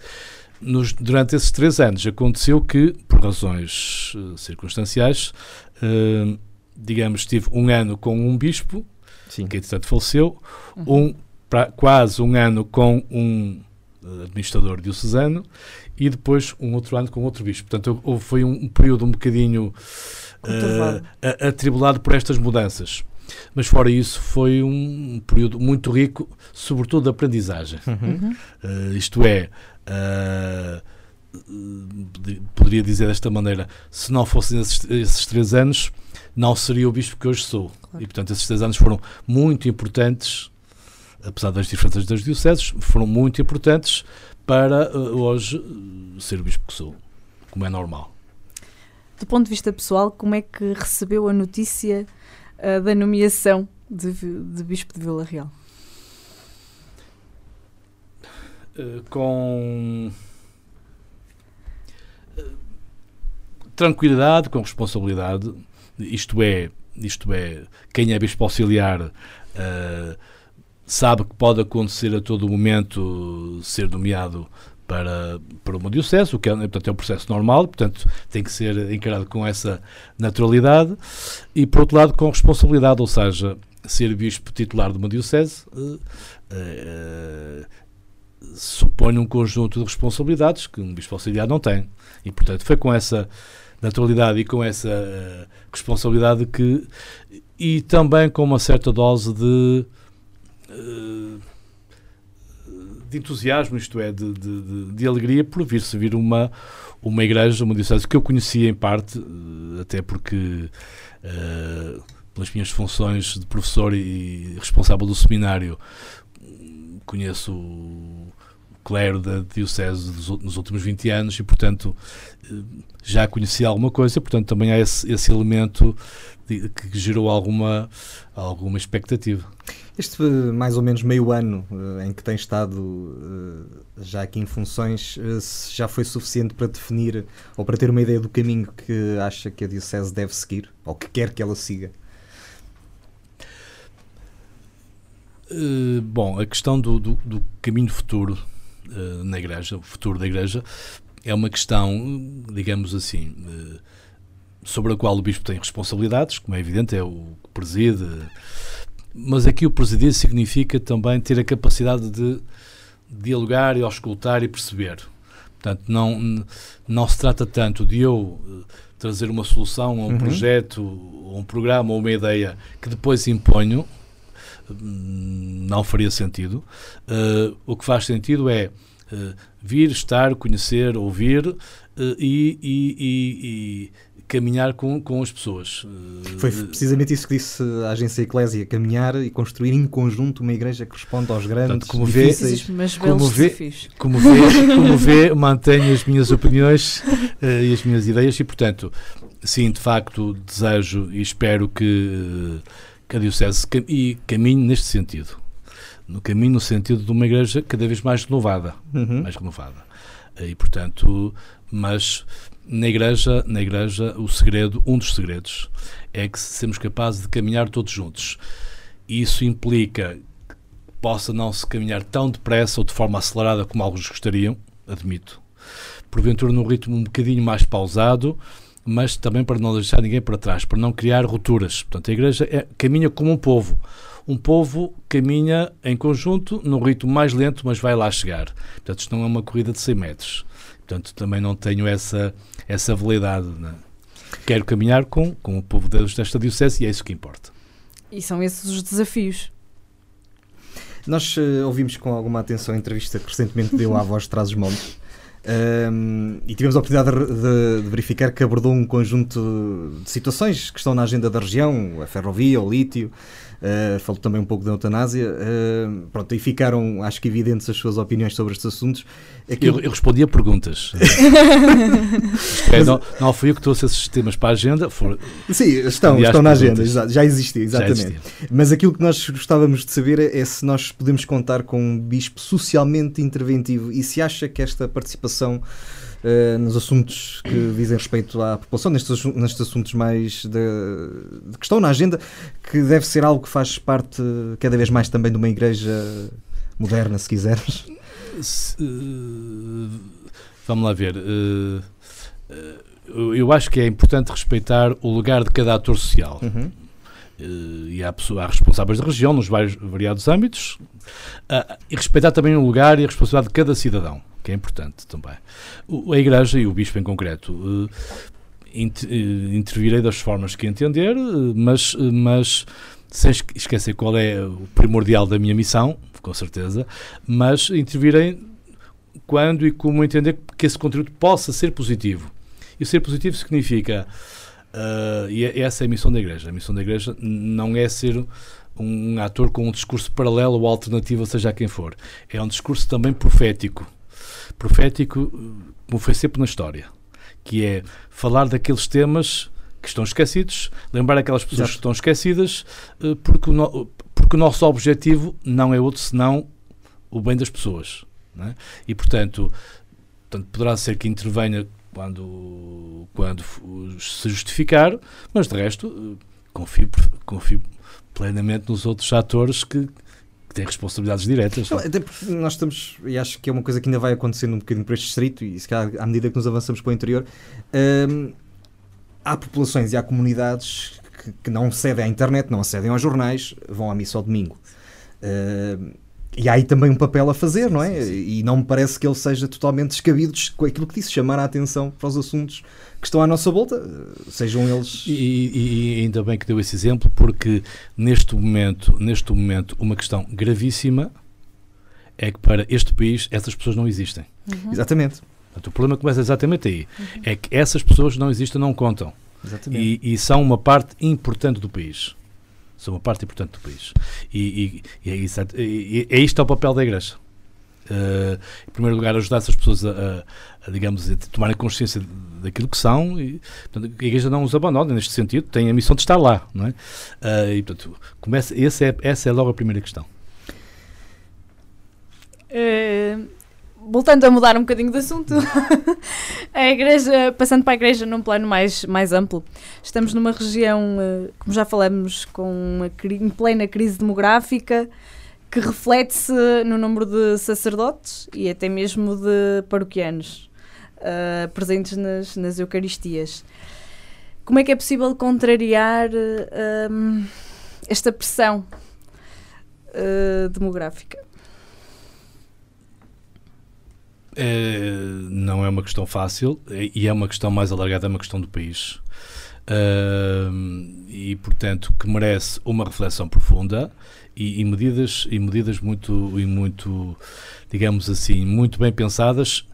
Nos, durante esses três anos aconteceu que, por razões uh, circunstanciais, uh, digamos, tive um ano com um bispo, Sim. que entretanto faleceu, uhum. um, pra, quase um ano com um uh, administrador diocesano e depois um outro ano com outro bispo. Portanto, houve, foi um, um período um bocadinho uh, atribulado por estas mudanças. Mas fora isso, foi um período muito rico, sobretudo de aprendizagem. Uhum. Uh, isto é, poderia dizer desta maneira, se não fossem esses, esses três anos, não seria o bispo que hoje sou. Claro. E, portanto, esses três anos foram muito importantes, apesar das diferenças das dioceses, foram muito importantes para uh, hoje ser o bispo que sou, como é normal. Do ponto de vista pessoal, como é que recebeu a notícia uh, da nomeação de, de bispo de Vila Real? com tranquilidade, com responsabilidade, isto é, isto é, quem é bispo auxiliar uh, sabe que pode acontecer a todo momento ser nomeado para, para uma diocese, o que é, portanto, é um processo normal, portanto tem que ser encarado com essa naturalidade e, por outro lado, com responsabilidade, ou seja, ser bispo titular de uma diocese uh, uh, supõe um conjunto de responsabilidades que um bispo auxiliar não tem. E, portanto, foi com essa naturalidade e com essa uh, responsabilidade que. e também com uma certa dose de. Uh, de entusiasmo, isto é, de, de, de, alegria por vir servir uma, uma igreja, uma diocese que eu conhecia em parte, uh, até porque pelas minhas funções de professor e responsável do seminário, conheço clero da Diocese nos últimos 20 anos e, portanto, eh, já conhecia alguma coisa, portanto, também há esse, esse elemento de, que gerou alguma, alguma expectativa. Este mais ou menos meio ano uh, em que tem estado uh, já aqui em funções, já foi suficiente para definir ou para ter uma ideia do caminho que acha que a Diocese deve seguir ou que quer que ela siga? bom, a questão do, do, do caminho futuro uh, na Igreja, o futuro da Igreja, é uma questão, digamos assim, uh, sobre a qual o Bispo tem responsabilidades, como é evidente, é o que preside, mas aqui o presidir significa também ter a capacidade de dialogar e auscultar e perceber. Portanto, não, não se trata tanto de eu eh, trazer uma solução a um uhum. projeto, um programa, ou uma ideia que depois imponho, não faria sentido. Uh, o que faz sentido é uh, vir, estar, conhecer, ouvir uh, e, e, e, e, caminhar com, com as pessoas. Foi precisamente isso que disse a agência Eclésia, caminhar e construir em conjunto uma igreja que responde aos grandes Portanto, como difíceis. Vê, mas como, vê, como, vê, como vê, mantenho as minhas opiniões e as minhas ideias e, portanto, sim, de facto, desejo e espero que que a Diocese cam e caminhe neste sentido. No caminho no sentido de uma igreja cada vez mais renovada. Uhum. Mais renovada. E, portanto, mas na igreja, na igreja, o segredo, um dos segredos, é que sermos capazes de caminhar todos juntos. Isso implica que possa não se caminhar tão depressa ou de forma acelerada como alguns gostariam, admito. Porventura num ritmo um bocadinho mais pausado, mas também para não deixar ninguém para trás, para não criar rupturas. Portanto, a Igreja é, caminha como um povo. Um povo caminha em conjunto num ritmo mais lento, mas vai lá chegar. Portanto, isto não é uma corrida de 100 metros. Portanto, também não tenho essa, essa validade. Né? Quero caminhar com, com o povo desta Diocese e é isso que importa. E são esses os desafios. Nós uh, ouvimos com alguma atenção a entrevista que recentemente deu à Voz de Trás os Montes um, e tivemos a oportunidade de, de, verificar que abordou um conjunto de situações que estão na agenda da região, a ferrovia, o lítio, uh, falou também um pouco da eutanásia. Uh, pronto, e ficaram, acho que evidentes as suas opiniões sobre estes assuntos. Eu, eu respondia perguntas. é, não, não fui eu que trouxe esses temas para a agenda. For... Sim, estão, estão na agenda, já existia, exatamente. Já existia. Mas aquilo que nós gostávamos de saber é, é se nós podemos contar com um bispo socialmente interventivo e se acha que esta participação uh, nos assuntos que dizem respeito à população, nestes, nestes assuntos mais de, de, que estão na agenda, que deve ser algo que faz parte cada vez mais também de uma igreja moderna, se quiseres. Se, uh, vamos lá ver. Uh, eu acho que é importante respeitar o lugar de cada ator social. Uhum. Uh, e há, há responsáveis da região nos vários variados âmbitos uh, e respeitar também o lugar e a responsabilidade de cada cidadão que é importante também. O, a Igreja e o Bispo em concreto. Uh, intervirei das formas que entender, mas, mas sem esquecer qual é o primordial da minha missão, com certeza, mas intervirei quando e como entender que esse conteúdo possa ser positivo. E ser positivo significa, uh, e é, essa é a missão da Igreja, a missão da Igreja não é ser um ator com um discurso paralelo ou alternativo, seja quem for. É um discurso também profético profético, como foi sempre na história, que é falar daqueles temas que estão esquecidos, lembrar aquelas pessoas Exato. que estão esquecidas, eh, porque o, porque o nosso objetivo não é outro senão o bem das pessoas. É? E, portanto, portanto, poderá ser que intervenha quando, quando se justificar, mas de resto confio, confio plenamente nos outros atores que, que têm responsabilidades diretas. Não, até porque nós estamos, e acho que é uma coisa que ainda vai acontecendo um bocadinho para este distrito, e se calhar à medida que nos avançamos para o interior, hum, há populações e há comunidades que, que, não acedem à internet, não acedem aos jornais, vão à missa ao domingo. Hum, e há aí também um papel a fazer, não é? Sim, sim. E não me parece que ele seja totalmente descabido com aquilo que disse, chamar a atenção para os assuntos que estão à nossa volta, sejam eles. E, e, ainda bem que deu esse exemplo, porque neste momento, neste momento, uma questão gravíssima é que para este país essas pessoas não existem. Uhum. Exatamente. Portanto, o problema começa exatamente aí. Uhum. É que essas pessoas não existem, não contam. Exatamente. E, e são uma parte importante do país são uma parte importante do país. E, e, e é, isso, e, é isto é o papel da Igreja. Uh, em primeiro lugar, ajudar essas pessoas a, a, a, digamos, a tomarem consciência daquilo que são e portanto, a Igreja não os abandona neste sentido, tem a missão de estar lá, não é? Uh, e portanto, começa, esse é, essa é logo a primeira questão. Uh, voltando a mudar um bocadinho de assunto, a igreja, passando para a igreja num plano mais, mais amplo, estamos numa região, como já falamos, com uma, em plena crise demográfica, que reflete-se no número de sacerdotes e até mesmo de paroquianos uh, presentes nas, nas Eucaristias. Como é que é possível contrariar uh, esta pressão uh, demográfica? É, não é uma questão fácil e é uma questão mais alargada, é uma questão do país. Uh, e portanto que merece uma reflexão profunda e, e, medidas e medidas muito e muito digamos assim muito bem pensadas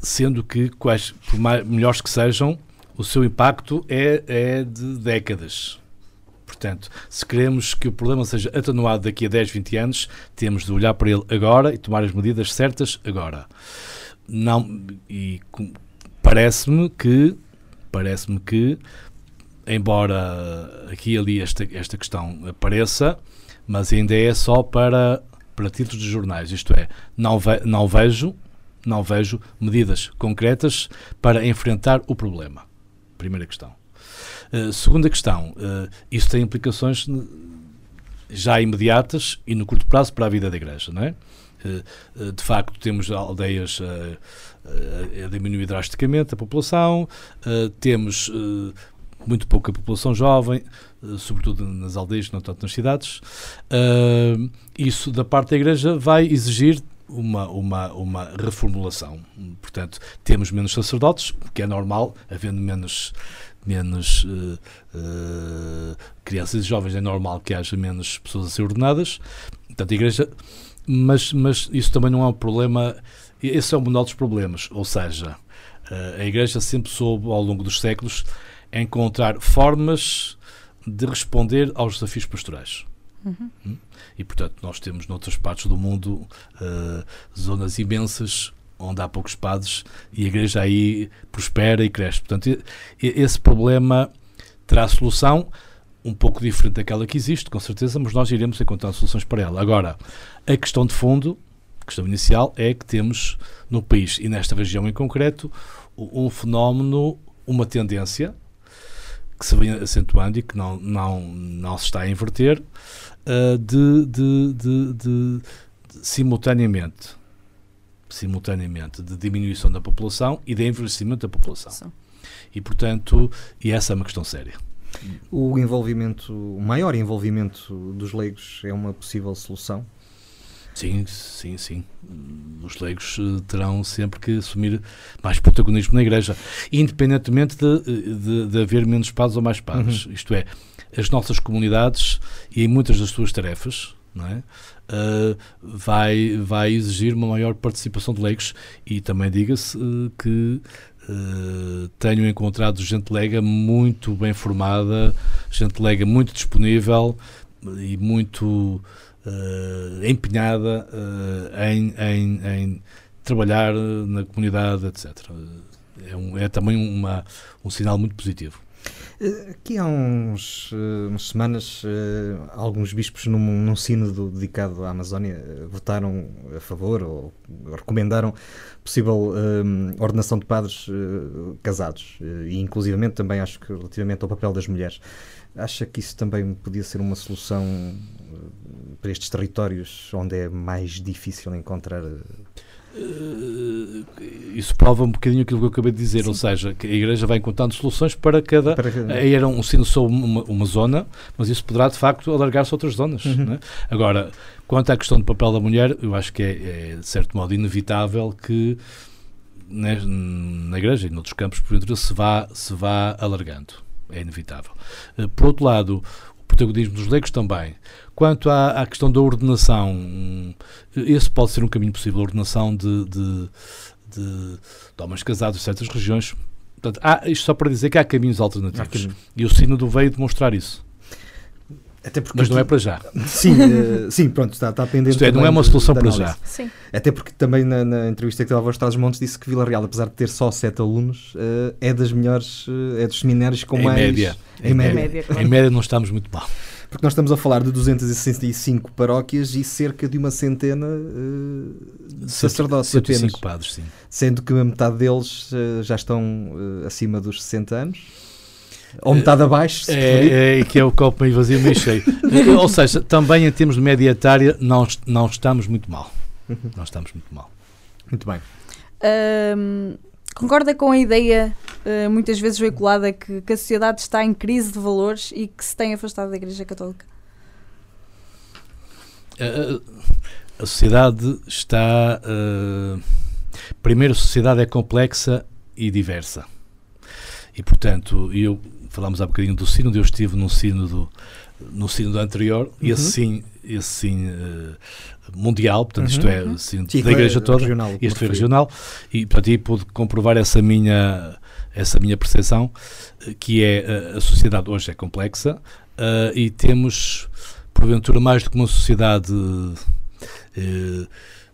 sendo que quais por mais, melhores que sejam o seu impacto é, é de décadas Portanto, se queremos que o problema seja atenuado daqui a 10, 20 anos, temos de olhar para ele agora e tomar as medidas certas agora. Não, e parece-me que parece-me que embora aqui e ali esta, esta questão apareça, mas ainda é só para, para títulos de jornais, isto é, não, ve, não vejo não vejo medidas concretas para enfrentar o problema. Primeira questão. Uh, segunda questão, uh, isso tem implicações já imediatas e no curto prazo para a vida da Igreja, não é? Uh, de facto, temos aldeias a diminuir drasticamente a população, temos muito pouca população jovem, sobretudo nas aldeias, não tanto nas cidades. Isso, da parte da Igreja, vai exigir uma, uma, uma reformulação. Portanto, temos menos sacerdotes, que é normal, havendo menos, menos uh, crianças e jovens, é normal que haja menos pessoas a ser ordenadas. Portanto, a Igreja. Mas, mas isso também não é um problema. Esse é um dos problemas. Ou seja, a Igreja sempre soube, ao longo dos séculos, encontrar formas de responder aos desafios pastorais. Uhum. Hum? E, portanto, nós temos noutras partes do mundo uh, zonas imensas onde há poucos padres e a igreja aí prospera e cresce. Portanto, esse problema terá solução um pouco diferente daquela que existe, com certeza, mas nós iremos encontrar soluções para ela. Agora, a questão de fundo, a questão inicial, é que temos no país e nesta região em concreto um fenómeno, uma tendência que se vem acentuando e que não, não, não se está a inverter, uh, de, de, de, de, simultaneamente, simultaneamente de diminuição da população e de envelhecimento da população. Sim. E, portanto, e essa é uma questão séria. O envolvimento, o maior envolvimento dos leigos é uma possível solução? Sim, sim, sim. Os leigos eh, terão sempre que assumir mais protagonismo na Igreja, independentemente de, de, de haver menos padres ou mais padres. Uhum. Isto é, as nossas comunidades e em muitas das suas tarefas, não é? Uh, vai, vai exigir uma maior participação de leigos e também diga-se uh, que uh, tenho encontrado gente lega muito bem formada, gente lega muito disponível e muito uh, empenhada uh, em, em, em, trabalhar na comunidade, etc. É, um, é também uma, um sinal muito positivo. Aqui há uns, uh, umas semanas, uh, alguns bispos num, num sínodo dedicado à Amazónia uh, votaram a favor ou recomendaram possível ordenação de padres casados e inclusivamente também acho que relativamente ao papel das mulheres. Acha que isso também podia ser uma solução para estes territórios onde é mais difícil encontrar Uh, isso prova um bocadinho aquilo que eu acabei de dizer, Sim. ou seja, que a Igreja vai encontrando soluções para cada. Para cada... Aí era um sino só uma, uma, zona, mas isso poderá de facto alargar-se a outras zonas. Uhum. É? Agora, quanto à questão do papel da mulher, eu acho que é, é de certo modo inevitável que né, na Igreja e noutros campos, porventura, se vá, se vá alargando. É inevitável. Uh, por outro lado, o protagonismo dos leigos também. Quanto à, à, questão da ordenação, esse pode ser um caminho possível, a ordenação de, de, de, de homens casados em certas regiões. Portanto, há, isto só para dizer que há caminhos alternativos. Há caminho. E o Sínodo veio demonstrar isso. Até porque Mas não é para já. Sim, uh, sim pronto, está, está pendente. Isto é, não é uma solução para já. Sim. Até porque também na, na entrevista que dava aos Estados Montes disse que Vila Real, apesar de ter só sete alunos, uh, é das melhores, uh, é dos seminários com em mais. Média. Em, em média. média. Em média não estamos muito mal porque nós estamos a falar de 265 paróquias e cerca de uma centena uh, de sacerdotes 105 apenas. padres, sim. Sendo que a metade deles uh, já estão uh, acima dos 60 anos. Ou metade abaixo. É, é, que é o copo meio vazio, meio cheio. Ou seja, também em termos de média etária, não, não estamos muito mal. Uhum. Não estamos muito mal. Muito bem. Um, Concorda com a ideia, uh, muitas vezes veiculada, que, que, a sociedade está em crise de valores e que se tem afastado da Igreja Católica? Uh, a sociedade está. Uh, primeiro, a sociedade é complexa e diversa. E, portanto, eu falámos há bocadinho do sínodo, eu estive num sínodo, no sínodo anterior, uhum. e esse sim, esse sim uh, mundial, portanto, uhum, isto é assim, Sim, da igreja toda, regional, este foi regional, e portanto aí pude comprovar essa minha, essa minha percepção, que é a, a sociedade hoje é complexa uh, e temos, porventura, mais do que uma sociedade uh,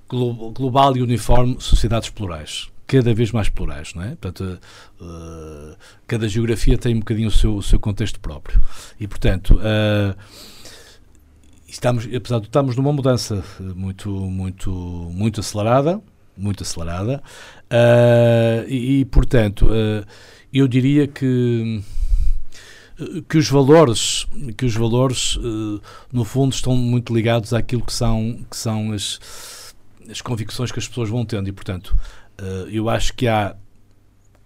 global e uniforme, sociedades plurais cada vez mais plurais, não é? Portanto, uh, cada geografia tem um bocadinho o seu, o seu contexto próprio. E, portanto, uh, estamos, apesar de estarmos numa mudança muito, muito, muito acelerada, muito acelerada, uh, e, e, portanto, uh, eu diria que que os valores que os valores uh, no fundo estão muito ligados àquilo que são que são as as convicções que as pessoas vão tendo. E portanto eu acho que há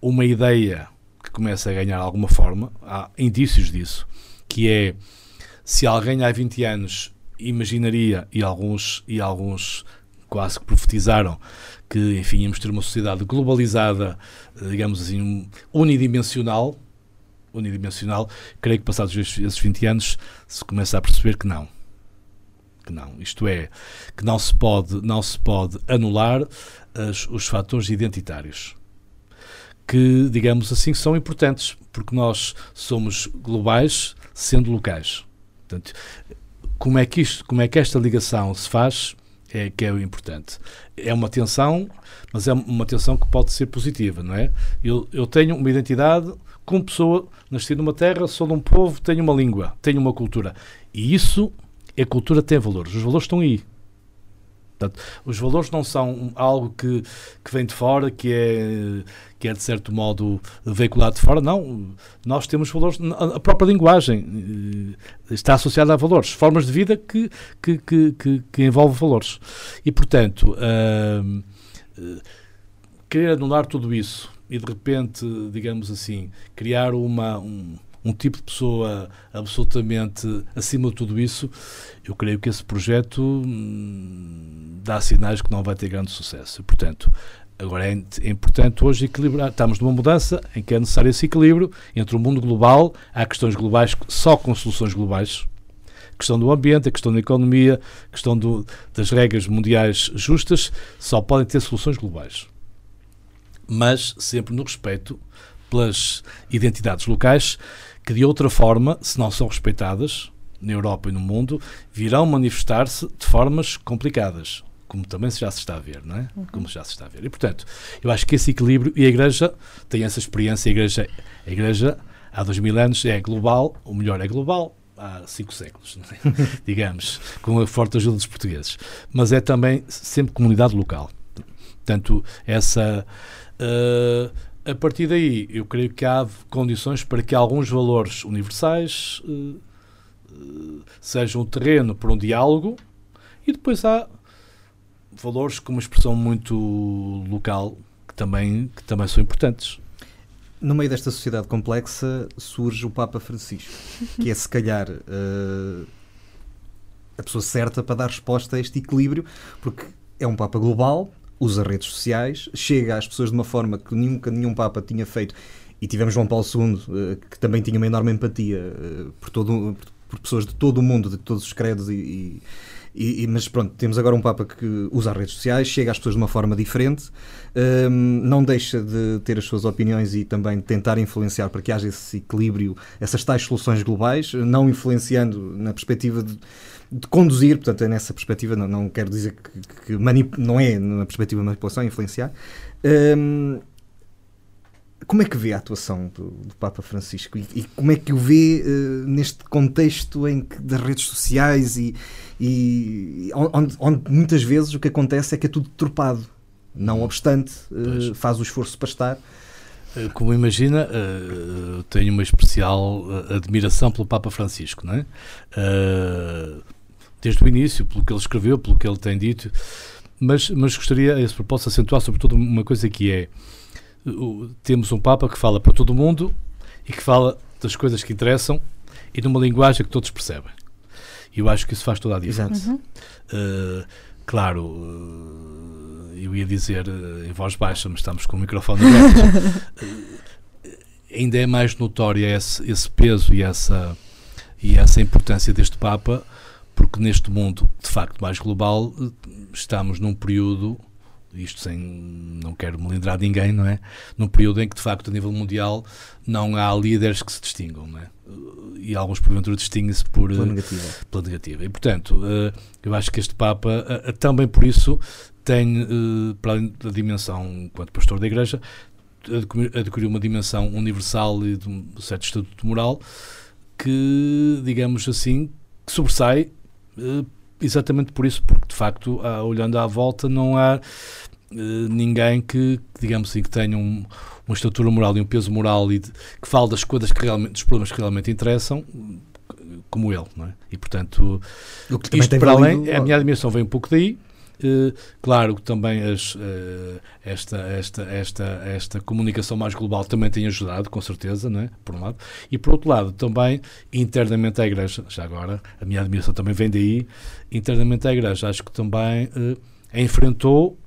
uma ideia que começa a ganhar alguma forma há indícios disso que é se alguém há 20 anos imaginaria, e alguns, e alguns quase que profetizaram, que, enfim, íamos ter uma sociedade globalizada, eh, digamos assim, unidimensional, unidimensional, creio que passados esses 20 anos se começa a perceber que não. Que não. Isto é, que não se pode, não se pode anular as, os fatores identitários. Que, digamos assim, são importantes, porque nós somos globais sendo locais. Portanto, como é que isto, como é que esta ligação se faz é que é o importante. É uma tensão, mas é uma tensão que pode ser positiva, não é? Eu, eu tenho uma identidade como pessoa, nasci numa terra, sou de um povo, tenho uma língua, tenho uma cultura. E isso, a cultura tem valores. Os valores estão aí. Portanto, os valores não são algo que, que vem de fora, que é, que é de certo modo veiculado de fora. Não, nós temos valores, a própria linguagem eh, está associada a valores, formas de vida que, que, que, que, que envolvem valores. E, portanto, uh, querer anular tudo isso e de repente, digamos assim, criar uma. Um, um tipo de pessoa absolutamente acima de tudo isso, eu creio que esse projeto hum, dá sinais que não vai ter grande sucesso. Portanto, agora é, é, importante hoje equilibrar. Estamos numa mudança em que é necessário esse equilíbrio entre o mundo global, há questões globais só com soluções globais. A questão do ambiente, a questão da economia, a questão do, das regras mundiais justas, só podem ter soluções globais. Mas sempre no respeito pelas identidades locais que de outra forma, se não são respeitadas na Europa e no mundo, virão manifestar-se de formas complicadas, como também já se está a ver, não é? Uhum. Como já se está a ver. E portanto, eu acho que esse equilíbrio e a Igreja tem essa experiência, a Igreja, a Igreja há dois mil anos é global, o melhor é global, há cinco séculos, é? digamos, com a forte ajuda dos portugueses. Mas é também sempre comunidade local. Portanto, essa. Uh, a partir daí, eu creio que há condições para que alguns valores universais uh, sejam terreno para um diálogo e depois há valores com uma expressão muito local que também, que também são importantes. No meio desta sociedade complexa surge o Papa Francisco, que é se calhar uh, a pessoa certa para dar resposta a este equilíbrio, porque é um Papa global, usa redes sociais, chega às pessoas de uma forma que nunca nenhum Papa tinha feito. E tivemos João Paulo II, uh, que também tinha uma enorme empatia uh, por, todo, por pessoas de todo o mundo, de todos os credos e, e e, e, mas pronto, temos agora um Papa que usa as redes sociais, chega às pessoas de uma forma diferente, um, não deixa de ter as suas opiniões e também tentar influenciar para que haja esse equilíbrio, essas tais soluções globais, não influenciando na perspectiva de, de conduzir, portanto, é nessa perspectiva, não, não quero dizer que, que manip, não é na perspectiva de manipulação, é influenciar. Um, como é que vê a atuação do, do Papa Francisco? E, e, como é que o vê uh, neste contexto em que, das redes sociais e, e onde, onde, muitas vezes o que acontece é que é tudo tropado, não obstante uh, faz o esforço para estar. Eh, como imagina, uh, tenho uma especial admiração pelo Papa Francisco, não é? desde o início, pelo que ele escreveu, pelo que ele tem dito, mas, mas gostaria, a esse propósito, acentuar sobretudo uma coisa que é temos um Papa que fala para todo mundo e que fala das coisas que interessam e numa linguagem que todos percebem. E eu acho que isso faz toda a diferença. Uhum. Uh, claro, uh, eu ia dizer uh, em voz baixa, mas estamos com o microfone aberto. ainda é mais notória esse, esse peso e essa, e essa importância deste Papa, porque neste mundo, de facto, mais global, estamos num período isto sem, não quero melindrar ninguém, não é? Num período em que, de facto, a nível mundial, não há líderes que se distingam, não é? E alguns, porventura, distinguem-se por, pela negativa. pela negativa. E, portanto, eh, eu acho que este Papa, eh, eh, também por isso, tem, para além da dimensão, enquanto pastor da Igreja, adquiriu uma dimensão universal e de um certo estatuto moral que, digamos assim, que sobressai exatamente por isso, porque de facto, olhando à volta, não há uh, ninguém que, digamos assim, que tenha um, uma estrutura moral e um peso moral e de, que fale das coisas que realmente, dos problemas que realmente interessam, como ele, não é? E portanto, isto para além, a minha admiração vem um pouco daí, claro que também as, uh, esta, esta, esta, esta comunicação mais global também tem ajudado, com certeza, não é? por um lado. E por outro lado, também internamente a Igreja, já agora, a minha admiração também vem daí, internamente a Igreja, acho que também uh, enfrentou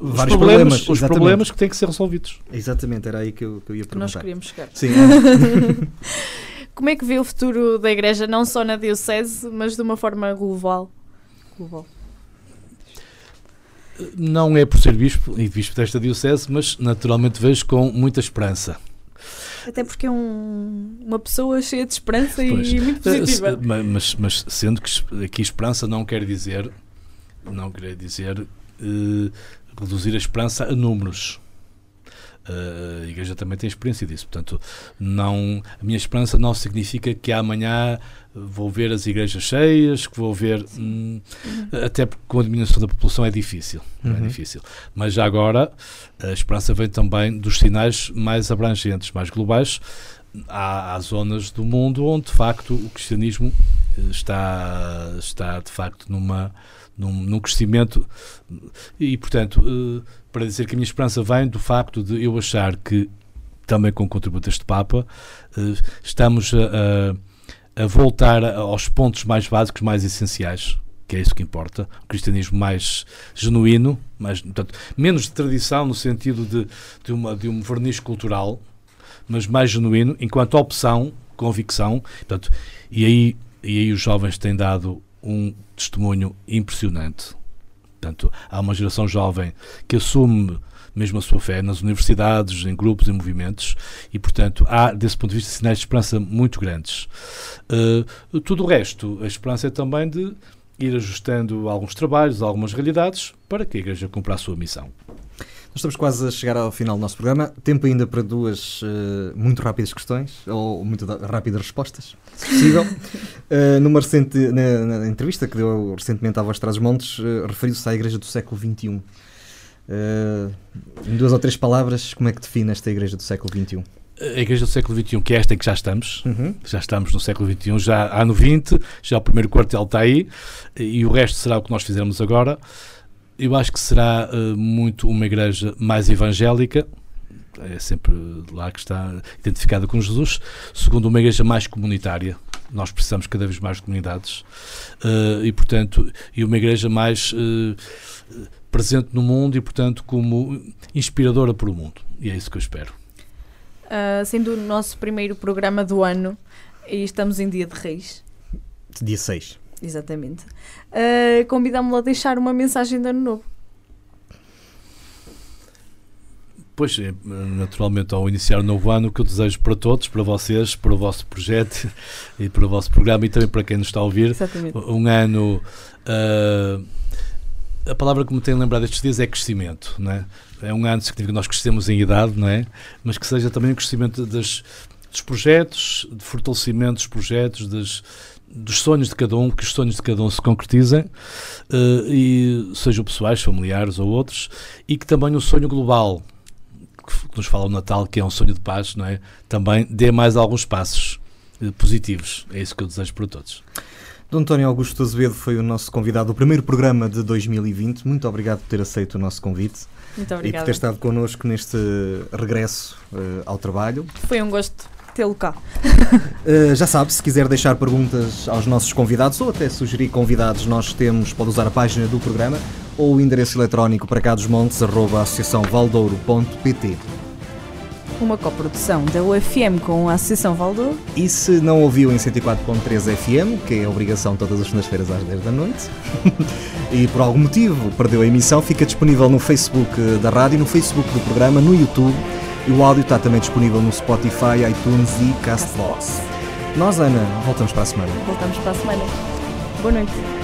os Vários problemas, problemas os problemas que têm que ser resolvidos. Exatamente, era aí que eu, que eu ia perguntar. Nós queríamos chegar. Sim. Como é que vê o futuro da Igreja, não só na Diocese, mas de uma forma global? global? Não é por ser bispo e bispo desta diocese, mas naturalmente vejo com muita esperança. Até porque é um, uma pessoa cheia de esperança pois, e muito positiva. Mas, mas, sendo que aqui esperança não quer dizer, não quer dizer uh, reduzir a esperança a números. Uh, a Igreja também tem experiência disso. Portanto, não, a minha esperança não significa que amanhã vou ver as igrejas cheias, que vou ver. Hum, até porque com a diminuição da população é difícil. É uhum. É difícil. Mas já agora, a esperança vem também dos sinais mais abrangentes, mais globais. Há, há zonas do mundo onde, de facto, o cristianismo eh, está, está de facto, numa, num, num crescimento. E, portanto. Uh, para dizer que a minha esperança vem do facto de eu achar que, também com o contributo deste Papa, eh, estamos a, a, a voltar aos pontos mais básicos, mais essenciais, que é isso que importa, o cristianismo mais genuíno, mais, portanto, menos de tradição no sentido de, de, uma, de um verniz cultural, mas mais genuíno, enquanto opção, convicção, portanto, e aí, e aí os jovens têm dado um testemunho impressionante. Portanto, há uma geração jovem que assume mesmo a sua fé nas universidades, em grupos, em movimentos, e, portanto, há, desse ponto de vista, sinais de esperança muito grandes. Uh, tudo o resto, a esperança é também de ir ajustando alguns trabalhos, algumas realidades, para que a Igreja cumpra a sua missão. Nós estamos quase a chegar ao final do nosso programa. Tempo ainda para duas uh, muito rápidas questões, ou muito rápidas respostas, se possível. uh, numa recente na, na, entrevista que deu recentemente à Voz Traz Montes, uh, referiu-se à Igreja do século XXI. Em duas ou três palavras, como é que define esta Igreja do século XXI? a Igreja do século XXI, que é esta em que já estamos, uhum. já estamos no século XXI, já há no 20, já o primeiro quartel está aí, e o resto será o que nós fizermos agora eu acho que será uh, muito uma igreja mais evangélica, é sempre lá que está identificada com Jesus, segundo uma igreja mais comunitária. Nós precisamos cada vez mais de comunidades uh, e, portanto, e uma igreja mais uh, presente no mundo e, portanto, como inspiradora para o mundo. E é isso que eu espero. Uh, sendo o nosso primeiro programa do ano e estamos em Dia de Reis. Dia 6. Exatamente. Uh, Convidamos-lo a deixar uma mensagem de ano novo. Pois, é, naturalmente, ao iniciar o novo ano, o que eu desejo para todos, para vocês, para o vosso projeto e para o vosso programa e também para quem nos está a ouvir, Exatamente. um ano. Uh, a palavra que me tenho lembrado estes dias é crescimento, não é? É um ano significa que nós crescemos em idade, não é? Mas que seja também o crescimento das, dos projetos, de fortalecimento dos projetos, das, dos sonhos de cada um, que os sonhos de cada um se concretizem, uh, e sejam pessoais, familiares ou outros, e que também o sonho global, que nos fala o Natal, que é um sonho de paz, não é? Também dê mais alguns passos uh, positivos. É isso que eu desejo para todos. Dom António Augusto Azevedo foi o nosso convidado do primeiro programa de 2020. Muito obrigado por ter aceito o nosso convite. Muito obrigada. E por ter estado connosco neste regresso uh, ao trabalho. Foi um gosto tê-lo cá. Uh, já sabe, se quiser deixar perguntas aos nossos convidados ou até sugerir convidados, nós temos, pode usar a página do programa ou o endereço eletrónico para cá dos montes, arroba associaçãovaldouro.pt. Uma coprodução da UFM com a Associação Valdouro. E se não ouviu em 104.3 FM, que é obrigação todas as segundas-feiras às 10 da noite, e por algum motivo perdeu a emissão, fica disponível no Facebook da rádio, no Facebook do programa, no YouTube e o áudio está também disponível no Spotify, iTunes e Castbox. Nós, Ana, voltamos para a semana. Voltamos para a semana. Boa noite.